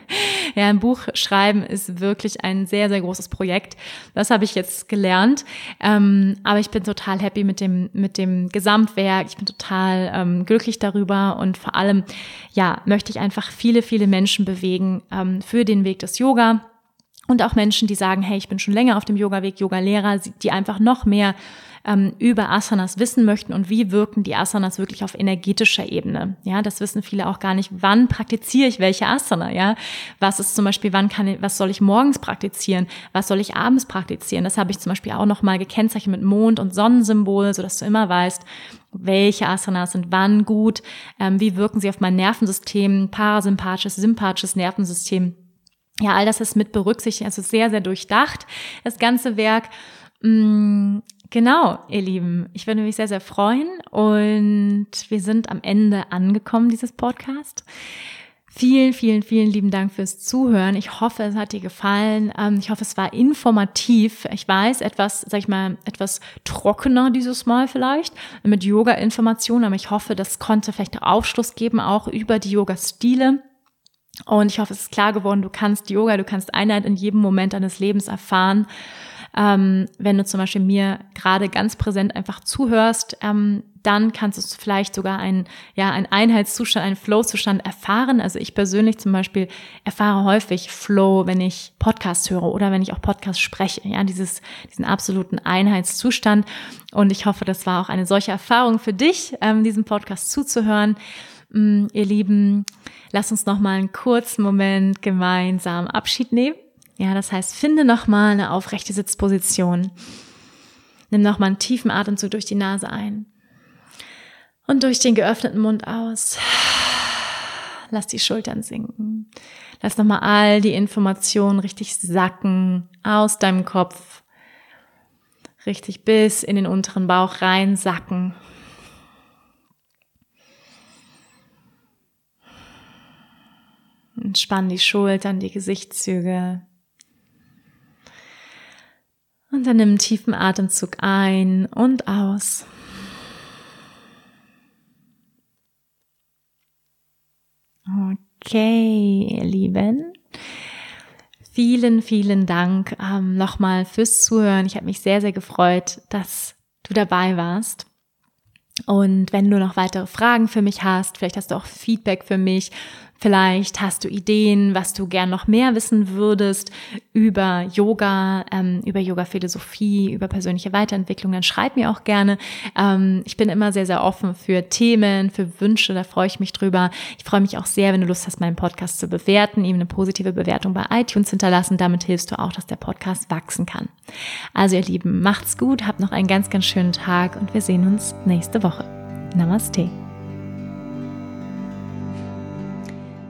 ja, ein Buch schreiben ist wirklich ein sehr, sehr großes Projekt. Das habe ich jetzt gelernt. Ähm, aber ich bin total happy mit dem, mit dem Gesamtwerk. Ich bin total ähm, glücklich darüber und vor allem, ja, möchte ich einfach viele, viele Menschen bewegen ähm, für den Weg des Yoga und auch Menschen, die sagen, hey, ich bin schon länger auf dem Yoga-Weg, Yoga-Lehrer, die einfach noch mehr ähm, über Asanas wissen möchten und wie wirken die Asanas wirklich auf energetischer Ebene. Ja, das wissen viele auch gar nicht. Wann praktiziere ich welche Asana? Ja, was ist zum Beispiel, wann kann ich, was soll ich morgens praktizieren? Was soll ich abends praktizieren? Das habe ich zum Beispiel auch nochmal gekennzeichnet mit Mond- und Sonnensymbol, sodass du immer weißt, welche Asanas sind wann gut, ähm, wie wirken sie auf mein Nervensystem, parasympathisches, sympathisches Nervensystem ja, all das ist mit berücksichtigt, also sehr, sehr durchdacht, das ganze Werk. Mm, genau, ihr Lieben, ich würde mich sehr, sehr freuen und wir sind am Ende angekommen dieses Podcast. Vielen, vielen, vielen lieben Dank fürs Zuhören. Ich hoffe, es hat dir gefallen. Ähm, ich hoffe, es war informativ. Ich weiß, etwas, sag ich mal, etwas trockener dieses Mal vielleicht mit Yoga-Informationen, aber ich hoffe, das konnte vielleicht Aufschluss geben, auch über die Yoga-Stile. Und ich hoffe, es ist klar geworden, du kannst Yoga, du kannst Einheit in jedem Moment deines Lebens erfahren. Ähm, wenn du zum Beispiel mir gerade ganz präsent einfach zuhörst, ähm, dann kannst du vielleicht sogar einen, ja, einen Einheitszustand, einen Flow-Zustand erfahren. Also ich persönlich zum Beispiel erfahre häufig Flow, wenn ich Podcasts höre oder wenn ich auch Podcasts spreche. Ja, dieses, diesen absoluten Einheitszustand. Und ich hoffe, das war auch eine solche Erfahrung für dich, ähm, diesen Podcast zuzuhören. Mm, ihr Lieben, lass uns noch mal einen kurzen Moment gemeinsam Abschied nehmen. Ja, das heißt, finde noch mal eine aufrechte Sitzposition. Nimm noch mal einen tiefen Atemzug durch die Nase ein und durch den geöffneten Mund aus. Lass die Schultern sinken. Lass noch mal all die Informationen richtig sacken aus deinem Kopf. Richtig bis in den unteren Bauch rein sacken. Entspann die Schultern, die Gesichtszüge. Und dann nimm einen tiefen Atemzug ein und aus. Okay, ihr Lieben. Vielen, vielen Dank ähm, nochmal fürs Zuhören. Ich habe mich sehr, sehr gefreut, dass du dabei warst. Und wenn du noch weitere Fragen für mich hast, vielleicht hast du auch Feedback für mich Vielleicht hast du Ideen, was du gern noch mehr wissen würdest über Yoga, ähm, über Yoga-Philosophie, über persönliche Weiterentwicklung, dann schreib mir auch gerne. Ähm, ich bin immer sehr, sehr offen für Themen, für Wünsche, da freue ich mich drüber. Ich freue mich auch sehr, wenn du Lust hast, meinen Podcast zu bewerten, ihm eine positive Bewertung bei iTunes hinterlassen. Damit hilfst du auch, dass der Podcast wachsen kann. Also ihr Lieben, macht's gut, habt noch einen ganz, ganz schönen Tag und wir sehen uns nächste Woche. Namaste.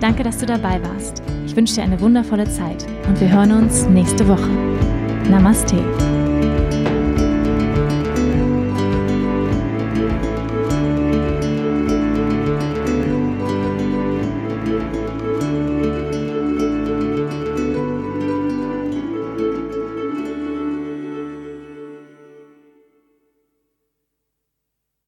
Danke, dass du dabei warst. Ich wünsche dir eine wundervolle Zeit und wir hören uns nächste Woche. Namaste.